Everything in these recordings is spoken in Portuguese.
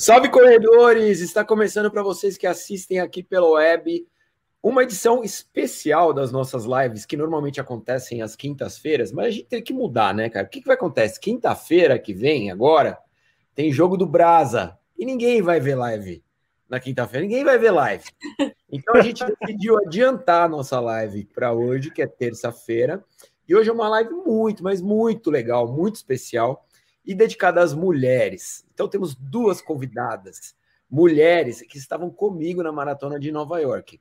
Salve corredores! Está começando para vocês que assistem aqui pela web uma edição especial das nossas lives que normalmente acontecem às quintas-feiras, mas a gente tem que mudar, né, cara? O que, que vai acontecer? Quinta-feira que vem, agora, tem jogo do Brasa e ninguém vai ver live na quinta-feira, ninguém vai ver live. Então a gente decidiu adiantar a nossa live para hoje, que é terça-feira, e hoje é uma live muito, mas muito legal, muito especial e dedicada às mulheres. Então temos duas convidadas, mulheres que estavam comigo na maratona de Nova York.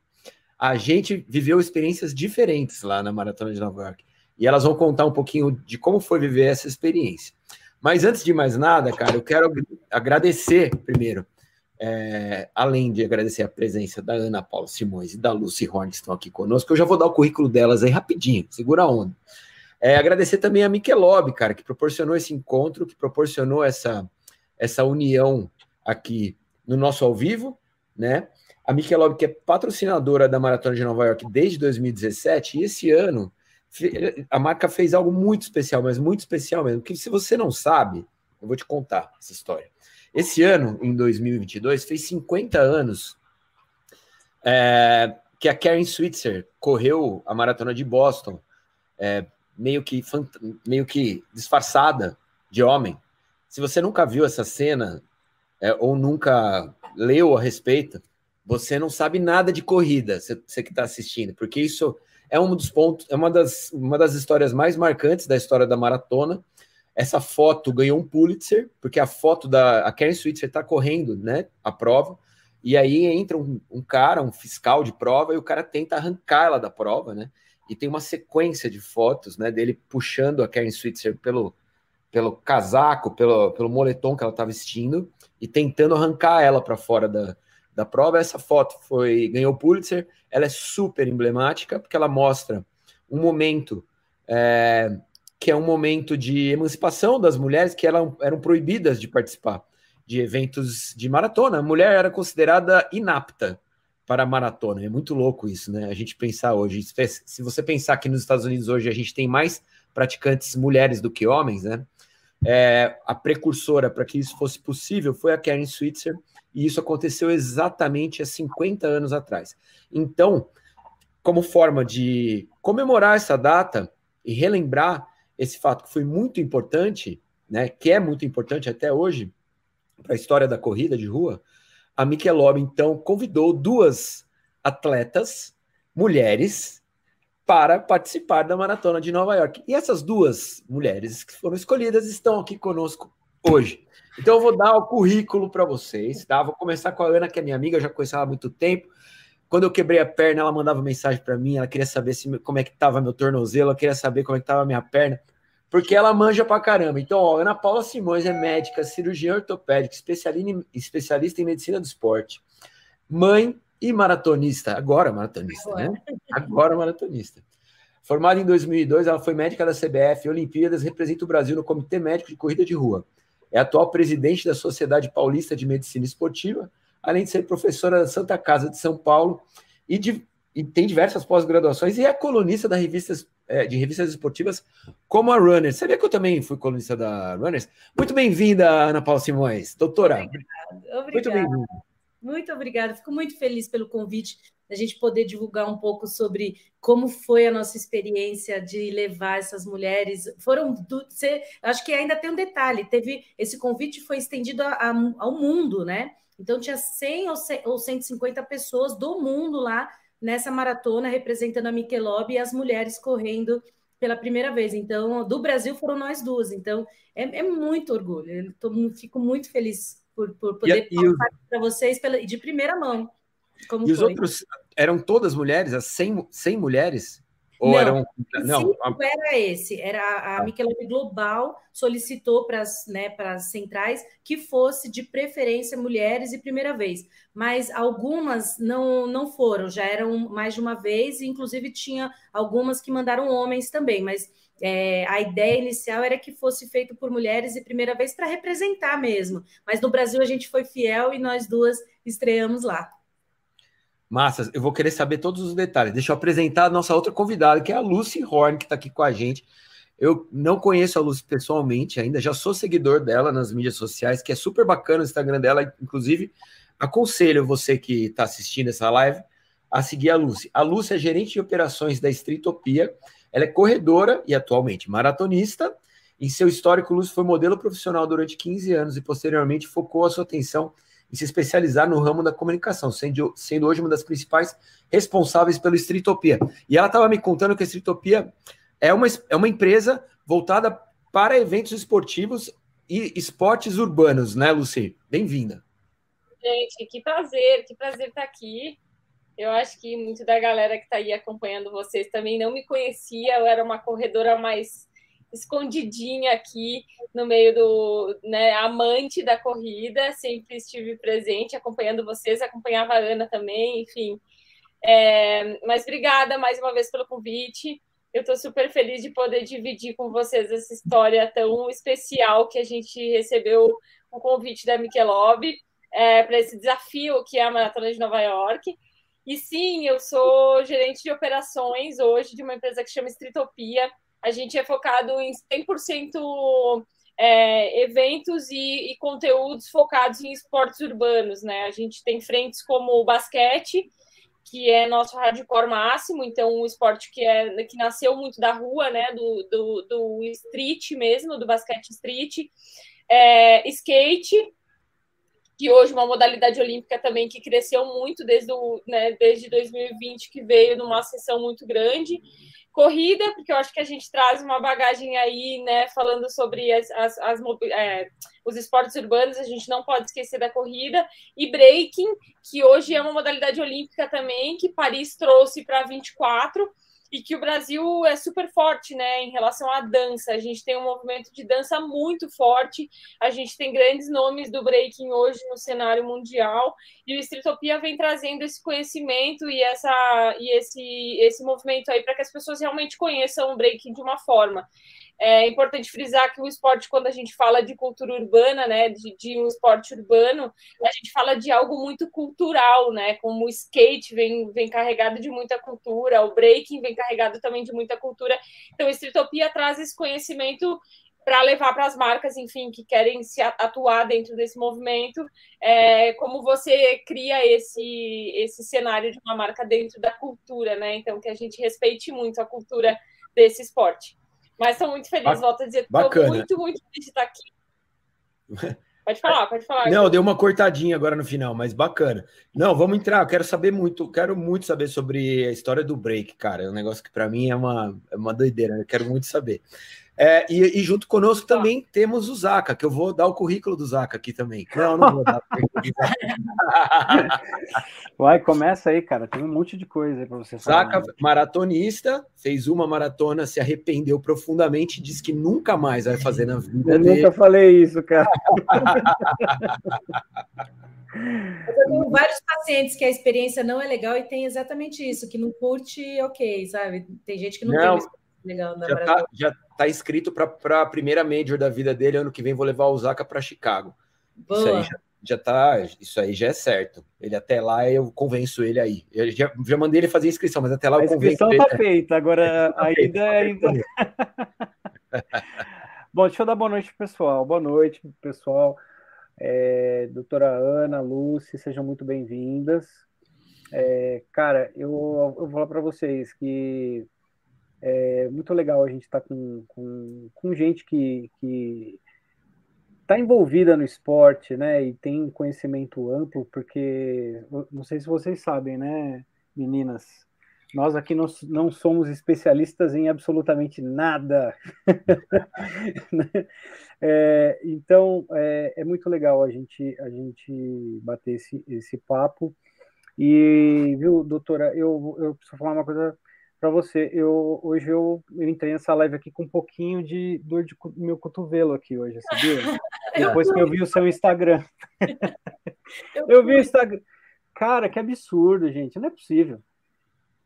A gente viveu experiências diferentes lá na maratona de Nova York e elas vão contar um pouquinho de como foi viver essa experiência. Mas antes de mais nada, cara, eu quero agradecer primeiro, é, além de agradecer a presença da Ana Paula Simões e da Lucy Horn que estão aqui conosco, eu já vou dar o currículo delas aí rapidinho, segura a onda. É, agradecer também a Michelob, cara, que proporcionou esse encontro, que proporcionou essa, essa união aqui no nosso ao vivo, né? A Michelob, que é patrocinadora da Maratona de Nova York desde 2017, e esse ano a marca fez algo muito especial, mas muito especial mesmo, que se você não sabe, eu vou te contar essa história. Esse ano, em 2022, fez 50 anos é, que a Karen Switzer correu a Maratona de Boston, é, meio que, meio que disfarçada de homem. Se você nunca viu essa cena é, ou nunca leu a respeito, você não sabe nada de corrida, você que está assistindo, porque isso é um dos pontos, é uma das, uma das histórias mais marcantes da história da maratona. Essa foto ganhou um Pulitzer, porque a foto da a Karen Switzer está correndo né, a prova, e aí entra um, um, cara, um fiscal de prova, e o cara tenta arrancar ela da prova, né? E tem uma sequência de fotos né, dele puxando a Karen Switzer pelo, pelo casaco, pelo, pelo moletom que ela estava vestindo e tentando arrancar ela para fora da, da prova. Essa foto foi ganhou Pulitzer, ela é super emblemática porque ela mostra um momento é, que é um momento de emancipação das mulheres que eram, eram proibidas de participar de eventos de maratona. A mulher era considerada inapta para a maratona. É muito louco isso, né? A gente pensar hoje. Se você pensar que nos Estados Unidos hoje a gente tem mais praticantes mulheres do que homens, né? É, a precursora para que isso fosse possível foi a Karen Switzer, e isso aconteceu exatamente há 50 anos atrás. Então, como forma de comemorar essa data e relembrar esse fato que foi muito importante, né, que é muito importante até hoje para a história da corrida de rua, a Michelob, então, convidou duas atletas, mulheres, para participar da Maratona de Nova York. E essas duas mulheres que foram escolhidas estão aqui conosco hoje. Então, eu vou dar o currículo para vocês, tá? Vou começar com a Ana, que é minha amiga, eu já conheço ela há muito tempo. Quando eu quebrei a perna, ela mandava mensagem para mim, ela queria saber se, como é que estava meu tornozelo, ela queria saber como é que estava minha perna porque ela manja pra caramba. Então, ó, Ana Paula Simões é médica, cirurgiã ortopédica, especialista em medicina do esporte, mãe e maratonista, agora maratonista, agora. né? Agora maratonista. Formada em 2002, ela foi médica da CBF Olimpíadas, representa o Brasil no Comitê Médico de Corrida de Rua. É atual presidente da Sociedade Paulista de Medicina Esportiva, além de ser professora da Santa Casa de São Paulo e de e tem diversas pós-graduações e é colunista da revistas, é, de revistas esportivas como a Runners. Sabia que eu também fui colunista da Runners? Muito bem-vinda, Ana Paula Simões. Doutora. Obrigada. Muito bem-vinda. Muito obrigada. Fico muito feliz pelo convite da gente poder divulgar um pouco sobre como foi a nossa experiência de levar essas mulheres. Foram, do, você, acho que ainda tem um detalhe. Teve esse convite foi estendido a, a, ao mundo, né? Então tinha 100 ou 150 pessoas do mundo lá nessa maratona representando a Michelob e as mulheres correndo pela primeira vez. Então, do Brasil foram nós duas. Então, é, é muito orgulho. Eu tô, fico muito feliz por, por poder falar para vocês pela, de primeira mão. Como e foi. os outros eram todas mulheres, as 100, 100 mulheres? Ou não, eram. Não, era esse. Era a, a Michelob Global solicitou para as né, centrais que fosse de preferência mulheres e primeira vez. Mas algumas não, não foram, já eram mais de uma vez, e inclusive tinha algumas que mandaram homens também, mas é, a ideia inicial era que fosse feito por mulheres e primeira vez para representar mesmo. Mas no Brasil a gente foi fiel e nós duas estreamos lá. Massas, eu vou querer saber todos os detalhes. Deixa eu apresentar a nossa outra convidada, que é a Lucy Horn, que está aqui com a gente. Eu não conheço a Lucy pessoalmente ainda, já sou seguidor dela nas mídias sociais, que é super bacana o Instagram dela, inclusive aconselho você que está assistindo essa live a seguir a Lucy. A Lucy é gerente de operações da Streetopia, ela é corredora e atualmente maratonista. Em seu histórico, Lucy foi modelo profissional durante 15 anos e posteriormente focou a sua atenção em se especializar no ramo da comunicação, sendo, sendo hoje uma das principais responsáveis pelo Streetopia. E ela estava me contando que a Streetopia é uma, é uma empresa voltada para eventos esportivos e esportes urbanos, né, Lucy? Bem-vinda. Gente, que prazer, que prazer estar aqui. Eu acho que muito da galera que está aí acompanhando vocês também não me conhecia, eu era uma corredora mais escondidinha aqui no meio do né, amante da corrida, sempre estive presente acompanhando vocês, acompanhava a Ana também, enfim. É, mas obrigada mais uma vez pelo convite. Eu estou super feliz de poder dividir com vocês essa história tão especial que a gente recebeu o convite da Michelob é, para esse desafio que é a Maratona de Nova York. E sim, eu sou gerente de operações hoje de uma empresa que chama Streetopia. A gente é focado em 100% é, eventos e, e, conteúdos focados em esportes urbanos, né? A gente tem frentes como o basquete, que é nosso hardcore máximo, então um esporte que é que nasceu muito da rua, né, do, do, do street mesmo, do basquete street, é, skate, que hoje é uma modalidade olímpica também que cresceu muito desde, o, né, desde 2020, que veio numa sessão muito grande, corrida, porque eu acho que a gente traz uma bagagem aí, né, falando sobre as, as, as é, os esportes urbanos, a gente não pode esquecer da corrida, e breaking, que hoje é uma modalidade olímpica também, que Paris trouxe para 24, e que o Brasil é super forte, né, em relação à dança. A gente tem um movimento de dança muito forte, a gente tem grandes nomes do breaking hoje no cenário mundial, e o Streetopia vem trazendo esse conhecimento e essa e esse esse movimento aí para que as pessoas realmente conheçam o breaking de uma forma. É importante frisar que o esporte, quando a gente fala de cultura urbana, né, de, de, um esporte urbano, a gente fala de algo muito cultural, né, como o skate vem, vem carregado de muita cultura, o breaking vem carregado também de muita cultura. Então, a Streetopia traz esse conhecimento para levar para as marcas, enfim, que querem se atuar dentro desse movimento, é, como você cria esse, esse cenário de uma marca dentro da cultura, né? Então, que a gente respeite muito a cultura desse esporte. Mas estou muito feliz, volto a dizer, estou muito, muito feliz de estar aqui. Pode falar, pode falar. Não, deu uma cortadinha agora no final, mas bacana. Não, vamos entrar. Eu quero saber muito, quero muito saber sobre a história do break, cara. É um negócio que para mim é uma, é uma doideira. Eu quero muito saber. É, e, e, junto conosco tá. também temos o Zaca, que eu vou dar o currículo do Zaca aqui também. Não, não vou dar. Vai, começa aí, cara. Tem um monte de coisa aí para você falar. Zaca, maratonista, fez uma maratona, se arrependeu profundamente, disse que nunca mais vai fazer na vida. Eu dele. nunca falei isso, cara. Eu tenho vários pacientes que a experiência não é legal e tem exatamente isso, que não curte, ok, sabe? Tem gente que não, não tem legal na já tá, maratona. Tá, já tá inscrito para a primeira major da vida dele. Ano que vem vou levar o Osaka para Chicago. Boa. Isso aí já, já tá, isso aí já é certo. Ele até lá eu convenço ele aí. Eu já, já mandei ele fazer inscrição, mas até lá eu convenço. A inscrição tá feita, agora tá ainda tá ainda. Bom, deixa eu dar boa noite pessoal. Boa noite, pessoal. É, doutora Ana, Lúcia, sejam muito bem-vindas. É, cara, eu, eu vou falar para vocês que é muito legal a gente estar tá com, com, com gente que, que está envolvida no esporte, né, e tem conhecimento amplo, porque não sei se vocês sabem, né, meninas, nós aqui não, não somos especialistas em absolutamente nada. É, então é, é, muito legal a gente a gente bater esse, esse papo. E viu, doutora, eu, eu preciso falar uma coisa para você. Eu hoje eu, eu, entrei nessa live aqui com um pouquinho de dor de meu cotovelo aqui hoje, sabia? Depois que eu vi o seu Instagram. eu vi o Instagram. Cara, que absurdo, gente. Não é possível.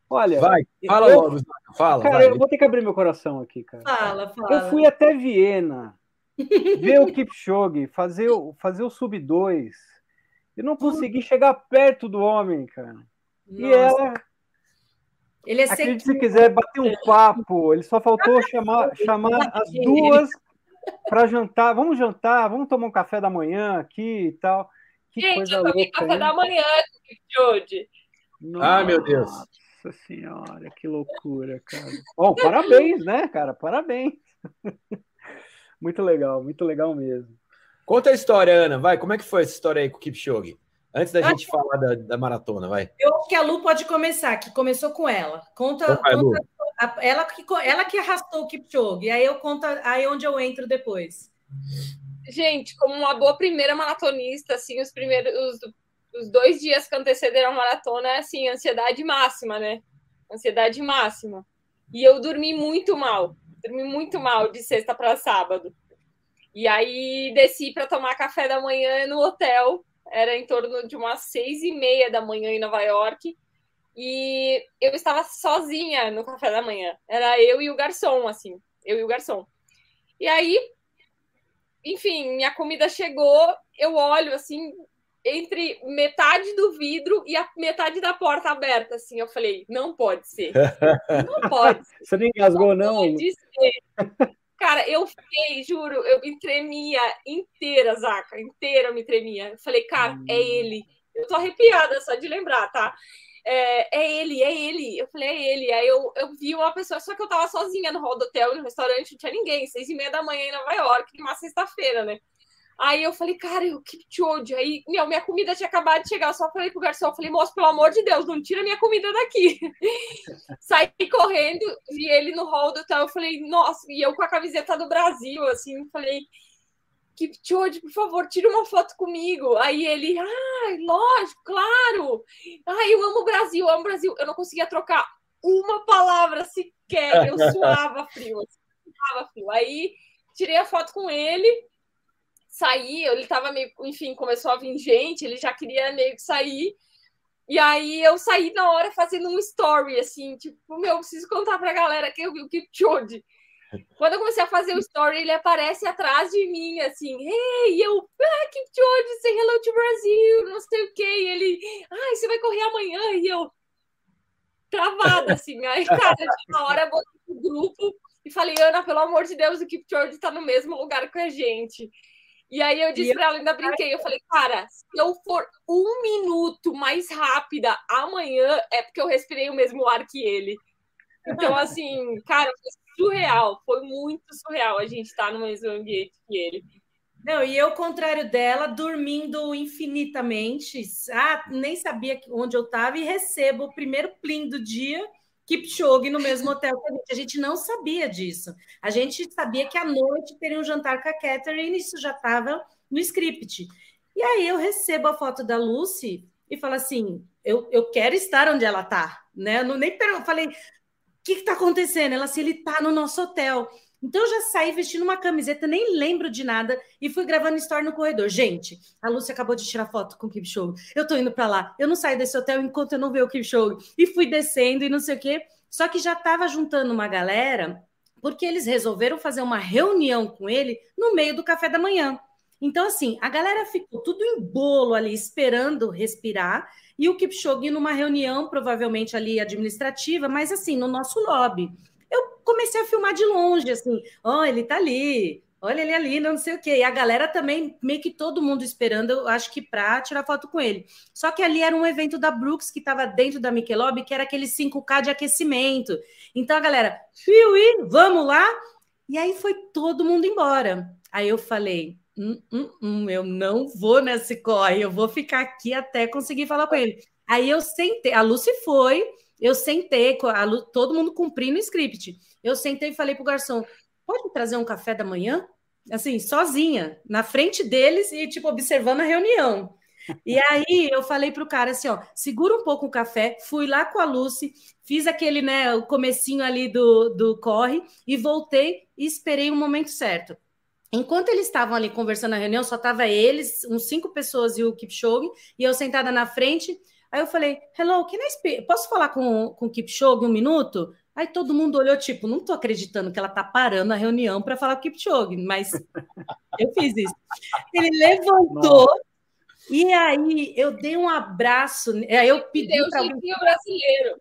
Olha, vai, fala eu, logo, fala. Cara, vai. eu vou ter que abrir meu coração aqui, cara. Fala, fala. Eu fui até Viena ver o Kipchoge, fazer, fazer o sub 2. Eu não consegui chegar perto do homem, cara. Nossa. E ela Ele é Acredite se quiser bater um papo, ele só faltou chamar, chamar as duas para jantar. Vamos jantar, vamos tomar um café da manhã aqui e tal. Que Gente, coisa eu tomei café hein? da manhã hoje. Ah, meu Deus. Nossa senhora, que loucura, cara. Bom, parabéns, né, cara? Parabéns. Muito legal, muito legal mesmo. Conta a história, Ana, vai. Como é que foi essa história aí com o Kipchoge? Antes da gente falar da, da, maratona, vai. Eu acho que a Lu pode começar, que começou com ela. Conta, vai, conta a, ela, que, ela que arrastou o Kipchoge, e aí eu conto aí onde eu entro depois. Gente, como uma boa primeira maratonista, assim, os primeiros os, os dois dias que antecederam a maratona, assim, ansiedade máxima, né? Ansiedade máxima. E eu dormi muito mal, dormi muito mal de sexta para sábado. E aí desci para tomar café da manhã no hotel era em torno de umas seis e meia da manhã em Nova York. E eu estava sozinha no café da manhã. Era eu e o garçom, assim. Eu e o garçom. E aí, enfim, minha comida chegou. Eu olho, assim, entre metade do vidro e a metade da porta aberta, assim. Eu falei, não pode ser. Não pode ser. Você não engasgou, não? não. Pode ser. Cara, eu fiquei, juro, eu me tremia inteira, Zaca, inteira eu me tremia. Eu falei, cara, é hum. ele. Eu tô arrepiada só de lembrar, tá? É, é, ele, é ele. Eu falei, é ele. Aí eu, eu vi uma pessoa, só que eu tava sozinha no hall do hotel, no restaurante, não tinha ninguém, seis e meia da manhã em Nova York, numa sexta-feira, né? Aí eu falei, cara, eu Kipchoge. Aí, meu, minha comida tinha acabado de chegar. Eu só falei pro garçom, falei, moço, pelo amor de Deus, não tira minha comida daqui. Saí correndo, vi ele no hall do hotel. Eu falei, nossa, e eu com a camiseta do Brasil, assim, falei, Kipchoge, por favor, tira uma foto comigo. Aí ele, ai, lógico, claro. Ai, eu amo o Brasil, amo o Brasil. Eu não conseguia trocar uma palavra sequer. Eu suava frio, assim, suava frio. Aí tirei a foto com ele sair, ele tava meio, enfim, começou a vir gente, ele já queria meio que sair. E aí eu saí na hora fazendo um story, assim, tipo, meu, preciso contar pra galera que eu vi o Kipchoge. Quando eu comecei a fazer o story, ele aparece atrás de mim, assim, hey, eu, ah, Kipchoge, say hello to Brasil, não sei o que, e ele, ai, você vai correr amanhã, e eu, travada, assim, aí, cara, na hora botei no grupo e falei, Ana, pelo amor de Deus, o Kipchoge tá no mesmo lugar que a gente. E aí eu disse para ela, ainda brinquei, eu falei, cara, se eu for um minuto mais rápida amanhã, é porque eu respirei o mesmo ar que ele. Então, assim, cara, foi surreal, foi muito surreal a gente estar tá no mesmo ambiente que ele. Não, e eu, ao contrário dela, dormindo infinitamente, ah, nem sabia onde eu estava e recebo o primeiro plim do dia Kipchoge no mesmo hotel que a gente. A gente não sabia disso. A gente sabia que à noite teria um jantar com a Catherine, isso já estava no script. E aí eu recebo a foto da Lucy e falo assim: eu, eu quero estar onde ela está. Né? Eu não, nem eu falei, o que está acontecendo? Ela assim, ele está no nosso hotel. Então eu já saí vestindo uma camiseta, nem lembro de nada, e fui gravando story no corredor. Gente, a Lúcia acabou de tirar foto com o Kipchoge. Eu tô indo para lá. Eu não saio desse hotel enquanto eu não ver o Kipchoge. E fui descendo e não sei o quê. Só que já estava juntando uma galera, porque eles resolveram fazer uma reunião com ele no meio do café da manhã. Então, assim, a galera ficou tudo em bolo ali, esperando respirar, e o Kipchoge numa reunião, provavelmente ali administrativa, mas assim, no nosso lobby comecei a filmar de longe, assim, ó, oh, ele tá ali, olha ele ali, não sei o quê. E a galera também, meio que todo mundo esperando, eu acho que para tirar foto com ele. Só que ali era um evento da Brooks que estava dentro da Michelob, que era aquele 5K de aquecimento. Então a galera, Piuí, vamos lá? E aí foi todo mundo embora. Aí eu falei, hum, hum, hum, eu não vou nesse corre, eu vou ficar aqui até conseguir falar com ele. Aí eu sentei, a Lucy foi, eu sentei, todo mundo cumprindo o script. Eu sentei e falei pro garçom: pode trazer um café da manhã? Assim, sozinha, na frente deles e, tipo, observando a reunião. E aí eu falei pro cara assim, ó, segura um pouco o café, fui lá com a Lucy, fiz aquele, né, o comecinho ali do, do corre e voltei e esperei o momento certo. Enquanto eles estavam ali conversando na reunião, só tava eles, uns cinco pessoas e o Kipchoge, e eu sentada na frente, Aí eu falei, hello, can I speak? posso falar com, com o Kipchoge um minuto? Aí todo mundo olhou, tipo, não tô acreditando que ela tá parando a reunião para falar com o Kipchoge, mas eu fiz isso. Ele levantou Nossa. e aí eu dei um abraço, aí eu pedi para alguém... brasileiro.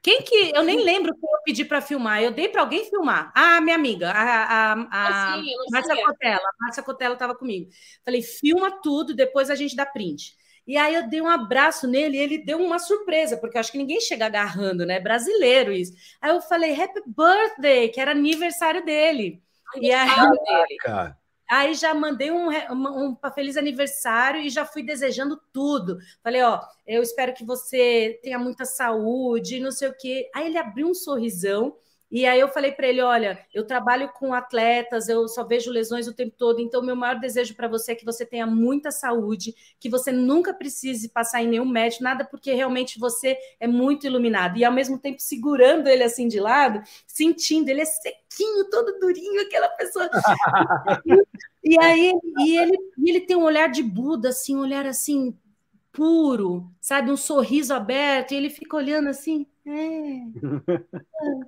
Quem que. Eu nem lembro que eu pedi para filmar. Eu dei para alguém filmar. Ah, minha amiga, a, a, a ah, Márcia Cotela. A Márcia Cotela estava comigo. Falei, filma tudo, depois a gente dá print. E aí eu dei um abraço nele e ele deu uma surpresa, porque eu acho que ninguém chega agarrando, né? Brasileiro isso. Aí eu falei, Happy Birthday, que era aniversário dele. Aniversário e aí, dele. Aí já mandei um, um, um feliz aniversário e já fui desejando tudo. Falei, ó, eu espero que você tenha muita saúde, não sei o quê. Aí ele abriu um sorrisão e aí eu falei para ele: olha, eu trabalho com atletas, eu só vejo lesões o tempo todo, então meu maior desejo para você é que você tenha muita saúde, que você nunca precise passar em nenhum médico, nada, porque realmente você é muito iluminado. E ao mesmo tempo segurando ele assim de lado, sentindo, ele é sequinho, todo durinho, aquela pessoa. e aí e ele, e ele tem um olhar de Buda, assim, um olhar assim puro, sabe, um sorriso aberto, e ele fica olhando assim. É.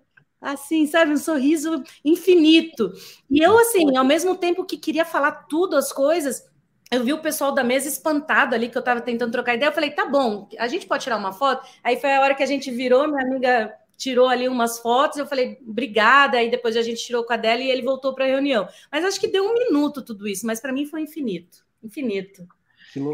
assim, sabe, um sorriso infinito. E eu, assim, ao mesmo tempo que queria falar tudo as coisas, eu vi o pessoal da mesa espantado ali, que eu estava tentando trocar ideia. Eu falei, tá bom, a gente pode tirar uma foto? Aí foi a hora que a gente virou, minha amiga tirou ali umas fotos, eu falei, obrigada, aí depois a gente tirou com a dela e ele voltou para a reunião. Mas acho que deu um minuto tudo isso, mas para mim foi infinito, infinito.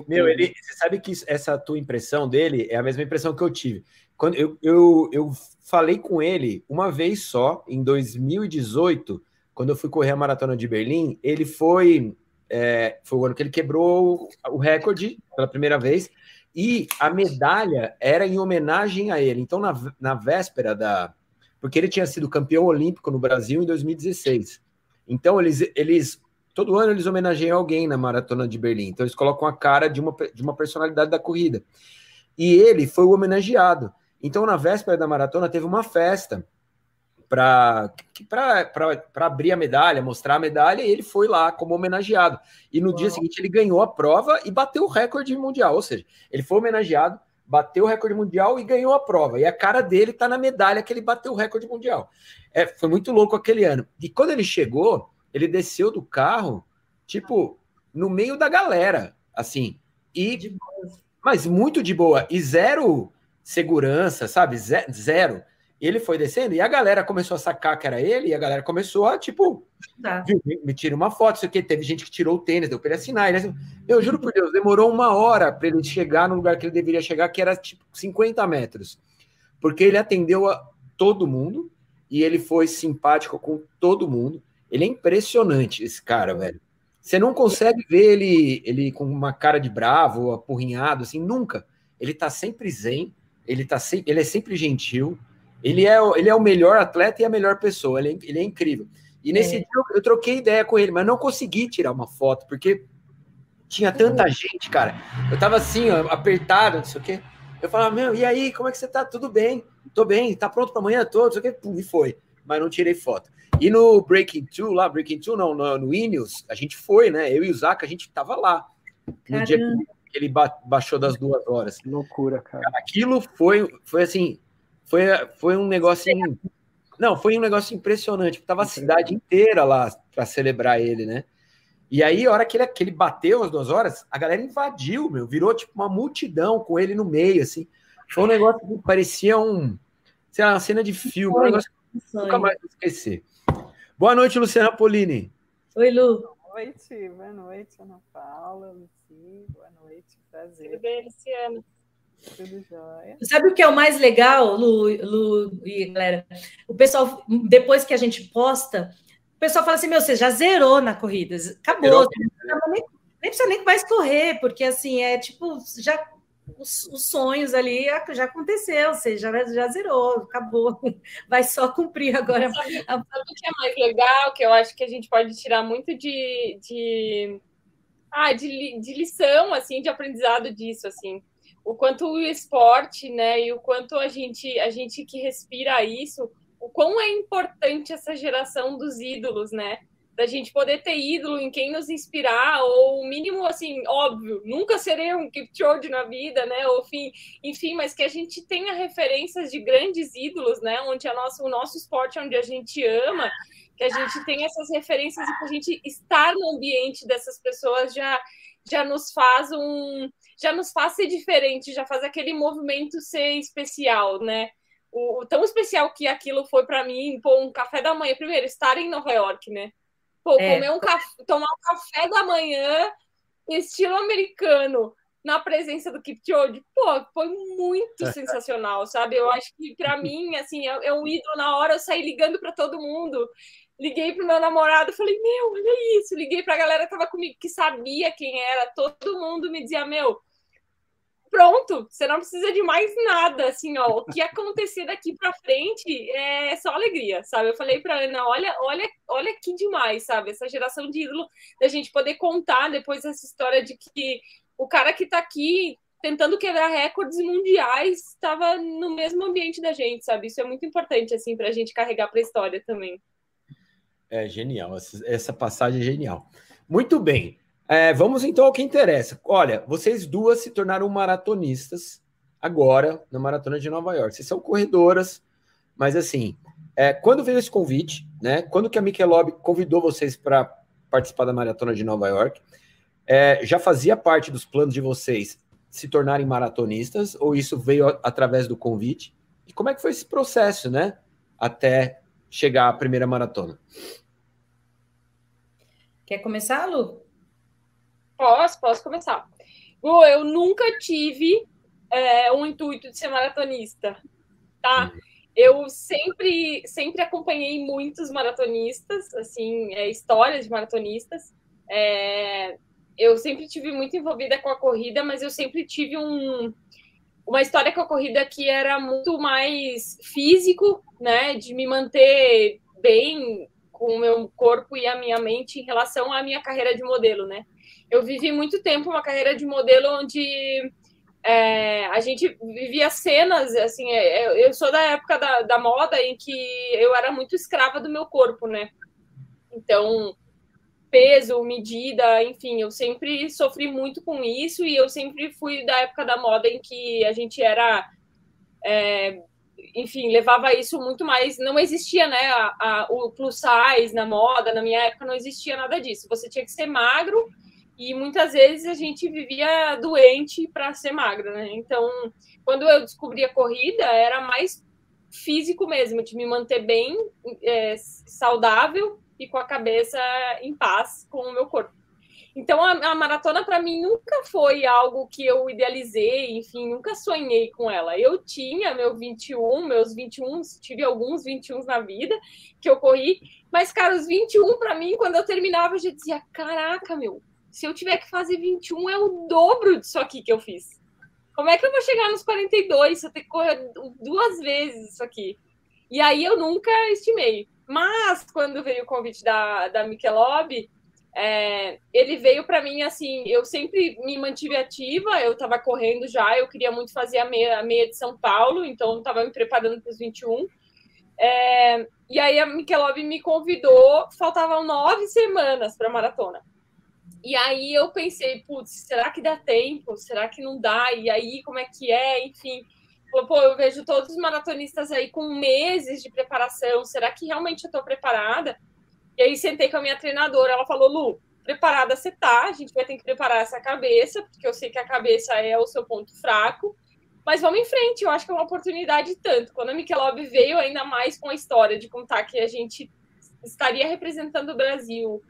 Meu, ele, você sabe que essa tua impressão dele é a mesma impressão que eu tive. Quando eu, eu, eu falei com ele uma vez só, em 2018, quando eu fui correr a maratona de Berlim, ele foi. É, foi o ano que ele quebrou o recorde pela primeira vez, e a medalha era em homenagem a ele. Então, na, na véspera da. Porque ele tinha sido campeão olímpico no Brasil em 2016. Então, eles, eles todo ano eles homenageiam alguém na maratona de Berlim. Então, eles colocam a cara de uma, de uma personalidade da corrida. E ele foi o homenageado. Então, na véspera da maratona, teve uma festa para abrir a medalha, mostrar a medalha, e ele foi lá como homenageado. E no Uau. dia seguinte ele ganhou a prova e bateu o recorde mundial, ou seja, ele foi homenageado, bateu o recorde mundial e ganhou a prova. E a cara dele está na medalha que ele bateu o recorde mundial. É, foi muito louco aquele ano. E quando ele chegou, ele desceu do carro, tipo, no meio da galera, assim. E mas muito de boa e zero segurança, sabe? Zero. Ele foi descendo e a galera começou a sacar que era ele, e a galera começou a, tipo, tá. me, tira uma foto, isso aqui. Teve gente que tirou o tênis, deu para ele assinar. Ele, assim, eu juro por Deus, demorou uma hora para ele chegar no lugar que ele deveria chegar, que era tipo 50 metros. Porque ele atendeu a todo mundo e ele foi simpático com todo mundo. Ele é impressionante, esse cara, velho. Você não consegue ver ele, ele com uma cara de bravo, apurrinhado, assim, nunca. Ele tá sempre zen ele, tá sempre, ele é sempre gentil, ele é, ele é o melhor atleta e a melhor pessoa, ele é, ele é incrível. E nesse é. dia eu, eu, troquei ideia com ele, mas não consegui tirar uma foto, porque tinha tanta gente, cara. Eu tava assim, ó, apertado, não sei o quê. Eu falava, meu, e aí, como é que você tá? Tudo bem? Tô bem, tá pronto para amanhã todo, não sei o quê. Pum, e foi. Mas não tirei foto. E no Breaking Two, lá, Breaking Two, não, no, no Ineos, a gente foi, né? Eu e o Zaca, a gente tava lá. No Caramba. dia ele ba baixou das duas horas. Que loucura, cara. Aquilo foi, foi assim, foi, foi um negócio. Não, foi um negócio impressionante. Tava a cidade inteira lá para celebrar ele, né? E aí, a hora que ele, que ele bateu as duas horas, a galera invadiu, meu, virou tipo uma multidão com ele no meio, assim. Foi um negócio que parecia um, sei lá, uma cena de filme, um negócio que nunca mais vou esquecer. Boa noite, Luciana Polini. Oi, Lu. Boa noite, boa noite, Ana Paula, Luci, boa noite, prazer. Tudo bem, Luciana? Tudo jóia. Sabe o que é o mais legal, Lu, Lu e galera? O pessoal, depois que a gente posta, o pessoal fala assim: meu, você já zerou na corrida, acabou. nem, nem precisa nem mais correr, porque assim, é tipo, já os, os, sonhos ali já aconteceu, você já, já zerou, acabou, vai só cumprir agora. Sabe, sabe o que é mais legal? Que eu acho que a gente pode tirar muito de, de, ah, de, de lição, assim, de aprendizado disso, assim. O quanto o esporte, né, e o quanto a gente, a gente que respira isso, o quão é importante essa geração dos ídolos, né? Da gente poder ter ídolo em quem nos inspirar, ou o mínimo, assim, óbvio, nunca serei um Kipchoge na vida, né, ou enfim, enfim, mas que a gente tenha referências de grandes ídolos, né, onde a nossa, o nosso esporte é onde a gente ama, que a gente tenha essas referências e que a gente estar no ambiente dessas pessoas já já nos faz um já nos faz ser diferente, já faz aquele movimento ser especial, né? o, o tão especial que aquilo foi para mim, pô, um café da manhã, primeiro, estar em Nova York, né? Pô, é. comer um café, tomar um café da manhã estilo americano na presença do Kipchoge, pô, foi muito sensacional, sabe? Eu acho que para mim, assim, é, é um ídolo na hora, eu saí ligando para todo mundo. Liguei pro meu namorado, falei, meu, olha isso. Liguei pra galera que tava comigo, que sabia quem era. Todo mundo me dizia, meu, pronto, você não precisa de mais nada, assim, ó, o que acontecer daqui para frente é só alegria, sabe? Eu falei para Ana, olha, olha, olha que demais, sabe? Essa geração de ídolo da gente poder contar depois essa história de que o cara que está aqui tentando quebrar recordes mundiais estava no mesmo ambiente da gente, sabe? Isso é muito importante assim para a gente carregar para a história também. É genial, essa passagem é genial. Muito bem. É, vamos então ao que interessa. Olha, vocês duas se tornaram maratonistas agora na Maratona de Nova York. Vocês são corredoras, mas assim, é, quando veio esse convite, né? Quando que a Michelob convidou vocês para participar da Maratona de Nova York, é, já fazia parte dos planos de vocês se tornarem maratonistas ou isso veio através do convite? E como é que foi esse processo, né? Até chegar à primeira maratona. Quer começar, Lu? Posso, posso começar. Lu, eu nunca tive é, um intuito de ser maratonista, tá? Eu sempre, sempre acompanhei muitos maratonistas, assim, é, histórias de maratonistas. É, eu sempre tive muito envolvida com a corrida, mas eu sempre tive um, uma história com a corrida que era muito mais físico, né? De me manter bem com o meu corpo e a minha mente em relação à minha carreira de modelo, né? eu vivi muito tempo uma carreira de modelo onde é, a gente vivia cenas, assim, é, é, eu sou da época da, da moda em que eu era muito escrava do meu corpo, né? Então, peso, medida, enfim, eu sempre sofri muito com isso e eu sempre fui da época da moda em que a gente era, é, enfim, levava isso muito mais. Não existia, né, a, a, o plus size na moda, na minha época não existia nada disso. Você tinha que ser magro e muitas vezes a gente vivia doente para ser magra, né? Então, quando eu descobri a corrida, era mais físico mesmo, de me manter bem, é, saudável e com a cabeça em paz com o meu corpo. Então, a, a maratona para mim nunca foi algo que eu idealizei, enfim, nunca sonhei com ela. Eu tinha meu 21, meus 21, tive alguns 21 na vida que eu corri, mas, cara, os 21 para mim, quando eu terminava, eu já dizia: caraca, meu, se eu tiver que fazer 21, é o dobro disso aqui que eu fiz. Como é que eu vou chegar nos 42 se eu ter que correr duas vezes isso aqui? E aí eu nunca estimei. Mas quando veio o convite da, da Michelob, é, ele veio para mim assim, eu sempre me mantive ativa, eu estava correndo já, eu queria muito fazer a meia, a meia de São Paulo, então estava me preparando para os 21. É, e aí a Michelob me convidou, faltavam nove semanas para a maratona. E aí eu pensei, putz, será que dá tempo? Será que não dá? E aí, como é que é? Enfim, pô, eu vejo todos os maratonistas aí com meses de preparação. Será que realmente eu estou preparada? E aí sentei com a minha treinadora, ela falou, Lu, preparada você tá, a gente vai ter que preparar essa cabeça, porque eu sei que a cabeça é o seu ponto fraco, mas vamos em frente, eu acho que é uma oportunidade tanto. Quando a Michelob veio, ainda mais com a história de contar que a gente estaria representando o Brasil,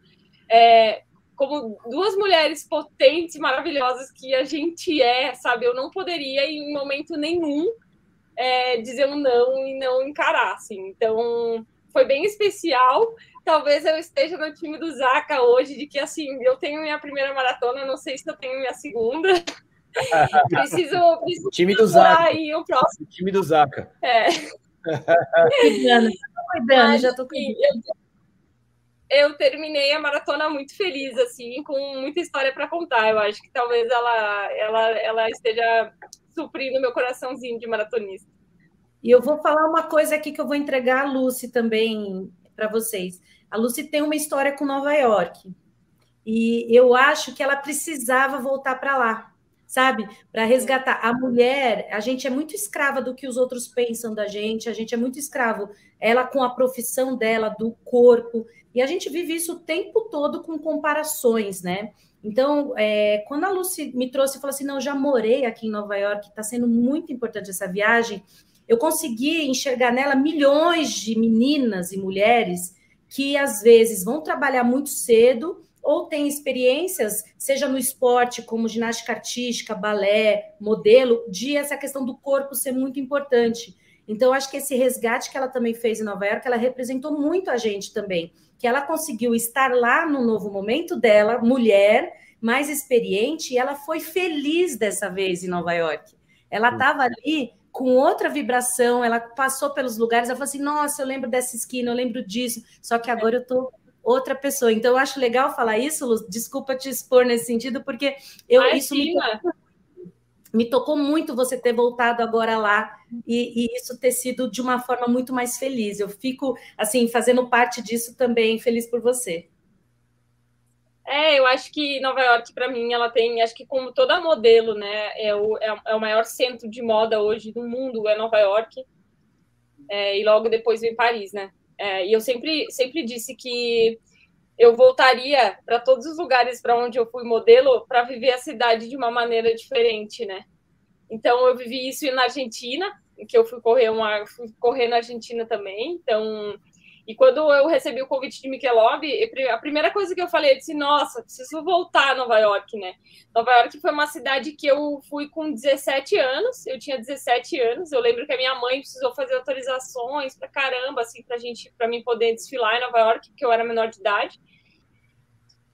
é, como duas mulheres potentes, maravilhosas que a gente é, sabe? Eu não poderia, em momento nenhum, é, dizer um não e não encarar, assim. Então, foi bem especial. Talvez eu esteja no time do Zaca hoje, de que, assim, eu tenho minha primeira maratona, não sei se eu tenho minha segunda. preciso, preciso time do Zaca. Aí o próximo. Time do Zaca. É. cuidando, cuidando, já tô cuidando eu terminei a maratona muito feliz, assim, com muita história para contar. Eu acho que talvez ela, ela, ela esteja suprindo meu coraçãozinho de maratonista. E eu vou falar uma coisa aqui que eu vou entregar a Lucy também para vocês. A Lucy tem uma história com Nova York. E eu acho que ela precisava voltar para lá, sabe? Para resgatar. A mulher, a gente é muito escrava do que os outros pensam da gente, a gente é muito escravo. Ela com a profissão dela, do corpo. E a gente vive isso o tempo todo com comparações, né? Então, é, quando a Lucy me trouxe e falou assim: não, já morei aqui em Nova York, está sendo muito importante essa viagem. Eu consegui enxergar nela milhões de meninas e mulheres que às vezes vão trabalhar muito cedo ou têm experiências, seja no esporte, como ginástica artística, balé, modelo, de essa questão do corpo ser muito importante. Então, acho que esse resgate que ela também fez em Nova York, ela representou muito a gente também, que ela conseguiu estar lá no novo momento dela, mulher, mais experiente, e ela foi feliz dessa vez em Nova York. Ela estava ali com outra vibração, ela passou pelos lugares, ela falou assim: nossa, eu lembro dessa esquina, eu lembro disso, só que agora eu estou outra pessoa. Então, eu acho legal falar isso, Luz. Desculpa te expor nesse sentido, porque eu, isso me tocou, me tocou, muito você ter voltado agora lá e, e, isso ter sido de uma forma muito mais feliz. Eu fico, assim, fazendo parte disso também, feliz por você. É, eu acho que Nova York, para mim, ela tem, acho que como toda modelo, né, é o, é, é o maior centro de moda hoje do mundo, é Nova York. É, e logo depois vem Paris, né? É, e eu sempre, sempre disse que eu voltaria para todos os lugares para onde eu fui modelo para viver a cidade de uma maneira diferente, né? Então eu vivi isso na Argentina, que eu fui correr uma, fui correr na Argentina também. Então e quando eu recebi o convite de Michelob, a primeira coisa que eu falei, eu disse, nossa, preciso voltar a Nova York, né? Nova York foi uma cidade que eu fui com 17 anos, eu tinha 17 anos, eu lembro que a minha mãe precisou fazer autorizações para caramba, assim, pra gente, para mim poder desfilar em Nova York, porque eu era menor de idade.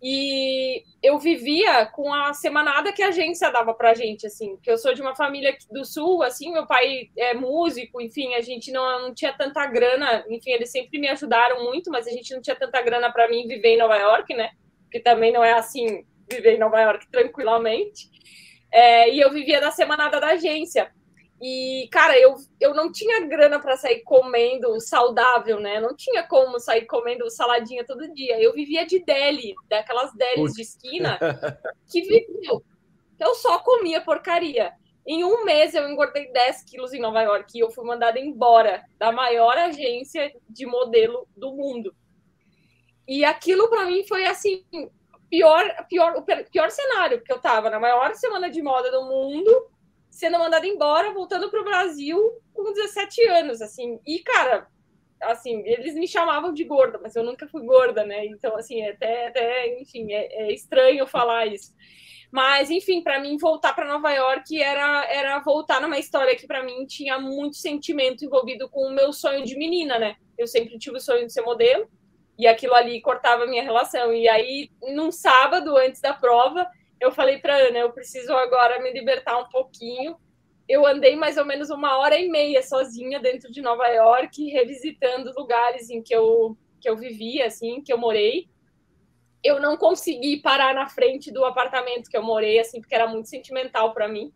E eu vivia com a semanada que a agência dava pra gente, assim, que eu sou de uma família do sul, assim, meu pai é músico, enfim, a gente não, não tinha tanta grana, enfim, eles sempre me ajudaram muito, mas a gente não tinha tanta grana para mim viver em Nova York, né? Que também não é assim, viver em Nova York tranquilamente. É, e eu vivia da semanada da agência. E, cara, eu, eu não tinha grana para sair comendo saudável, né? Não tinha como sair comendo saladinha todo dia. Eu vivia de deli, daquelas delis de esquina, que viveu. Eu só comia porcaria. Em um mês eu engordei 10 quilos em Nova York e eu fui mandada embora da maior agência de modelo do mundo. E aquilo para mim foi assim, pior, pior, o pior cenário, porque eu tava na maior semana de moda do mundo sendo mandada embora, voltando para o Brasil com 17 anos, assim. E, cara, assim, eles me chamavam de gorda, mas eu nunca fui gorda, né? Então, assim, é até, até enfim, é, é estranho falar isso. Mas, enfim, para mim, voltar para Nova York era, era voltar numa história que, para mim, tinha muito sentimento envolvido com o meu sonho de menina, né? Eu sempre tive o sonho de ser modelo, e aquilo ali cortava a minha relação. E aí, num sábado, antes da prova, eu falei para Ana, eu preciso agora me libertar um pouquinho. Eu andei mais ou menos uma hora e meia sozinha dentro de Nova York, revisitando lugares em que eu que eu vivia, assim, que eu morei. Eu não consegui parar na frente do apartamento que eu morei, assim, porque era muito sentimental para mim.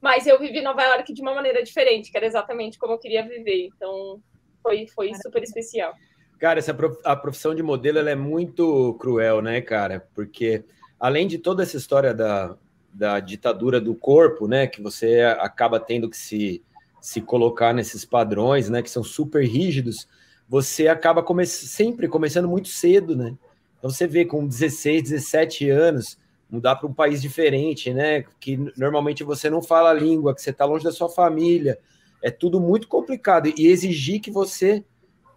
Mas eu vivi Nova York de uma maneira diferente, que era exatamente como eu queria viver. Então, foi, foi super especial. Cara, essa prof... a profissão de modelo ela é muito cruel, né, cara? Porque além de toda essa história da, da ditadura do corpo, né, que você acaba tendo que se, se colocar nesses padrões, né, que são super rígidos, você acaba come sempre começando muito cedo, né? Então você vê com 16, 17 anos, mudar para um país diferente, né, que normalmente você não fala a língua, que você está longe da sua família, é tudo muito complicado. E exigir que você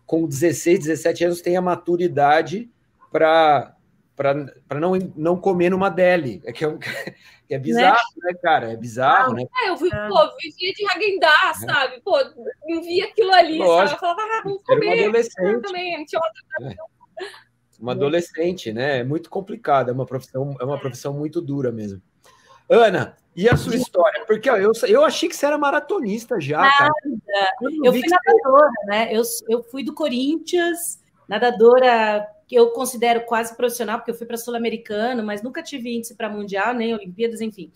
com 16, 17 anos tenha maturidade para para não, não comer numa deli. É que é, um, que é bizarro, né? né? cara? É bizarro, ah, né? É, eu vi, é. pô, vivia de Hagendar, é. sabe? Pô, não via aquilo ali, Lógico. sabe? Eu falava, ah, vamos comer. Uma adolescente. Também, é. Uma adolescente, né? É muito complicado, é uma profissão, é uma profissão muito dura mesmo. Ana, e a sua história? Porque ó, eu, eu achei que você era maratonista já, Nada. cara. Eu, eu fui nadadora, você... né? Eu, eu fui do Corinthians, nadadora que eu considero quase profissional, porque eu fui para Sul-Americano, mas nunca tive índice para Mundial, nem Olimpíadas, enfim.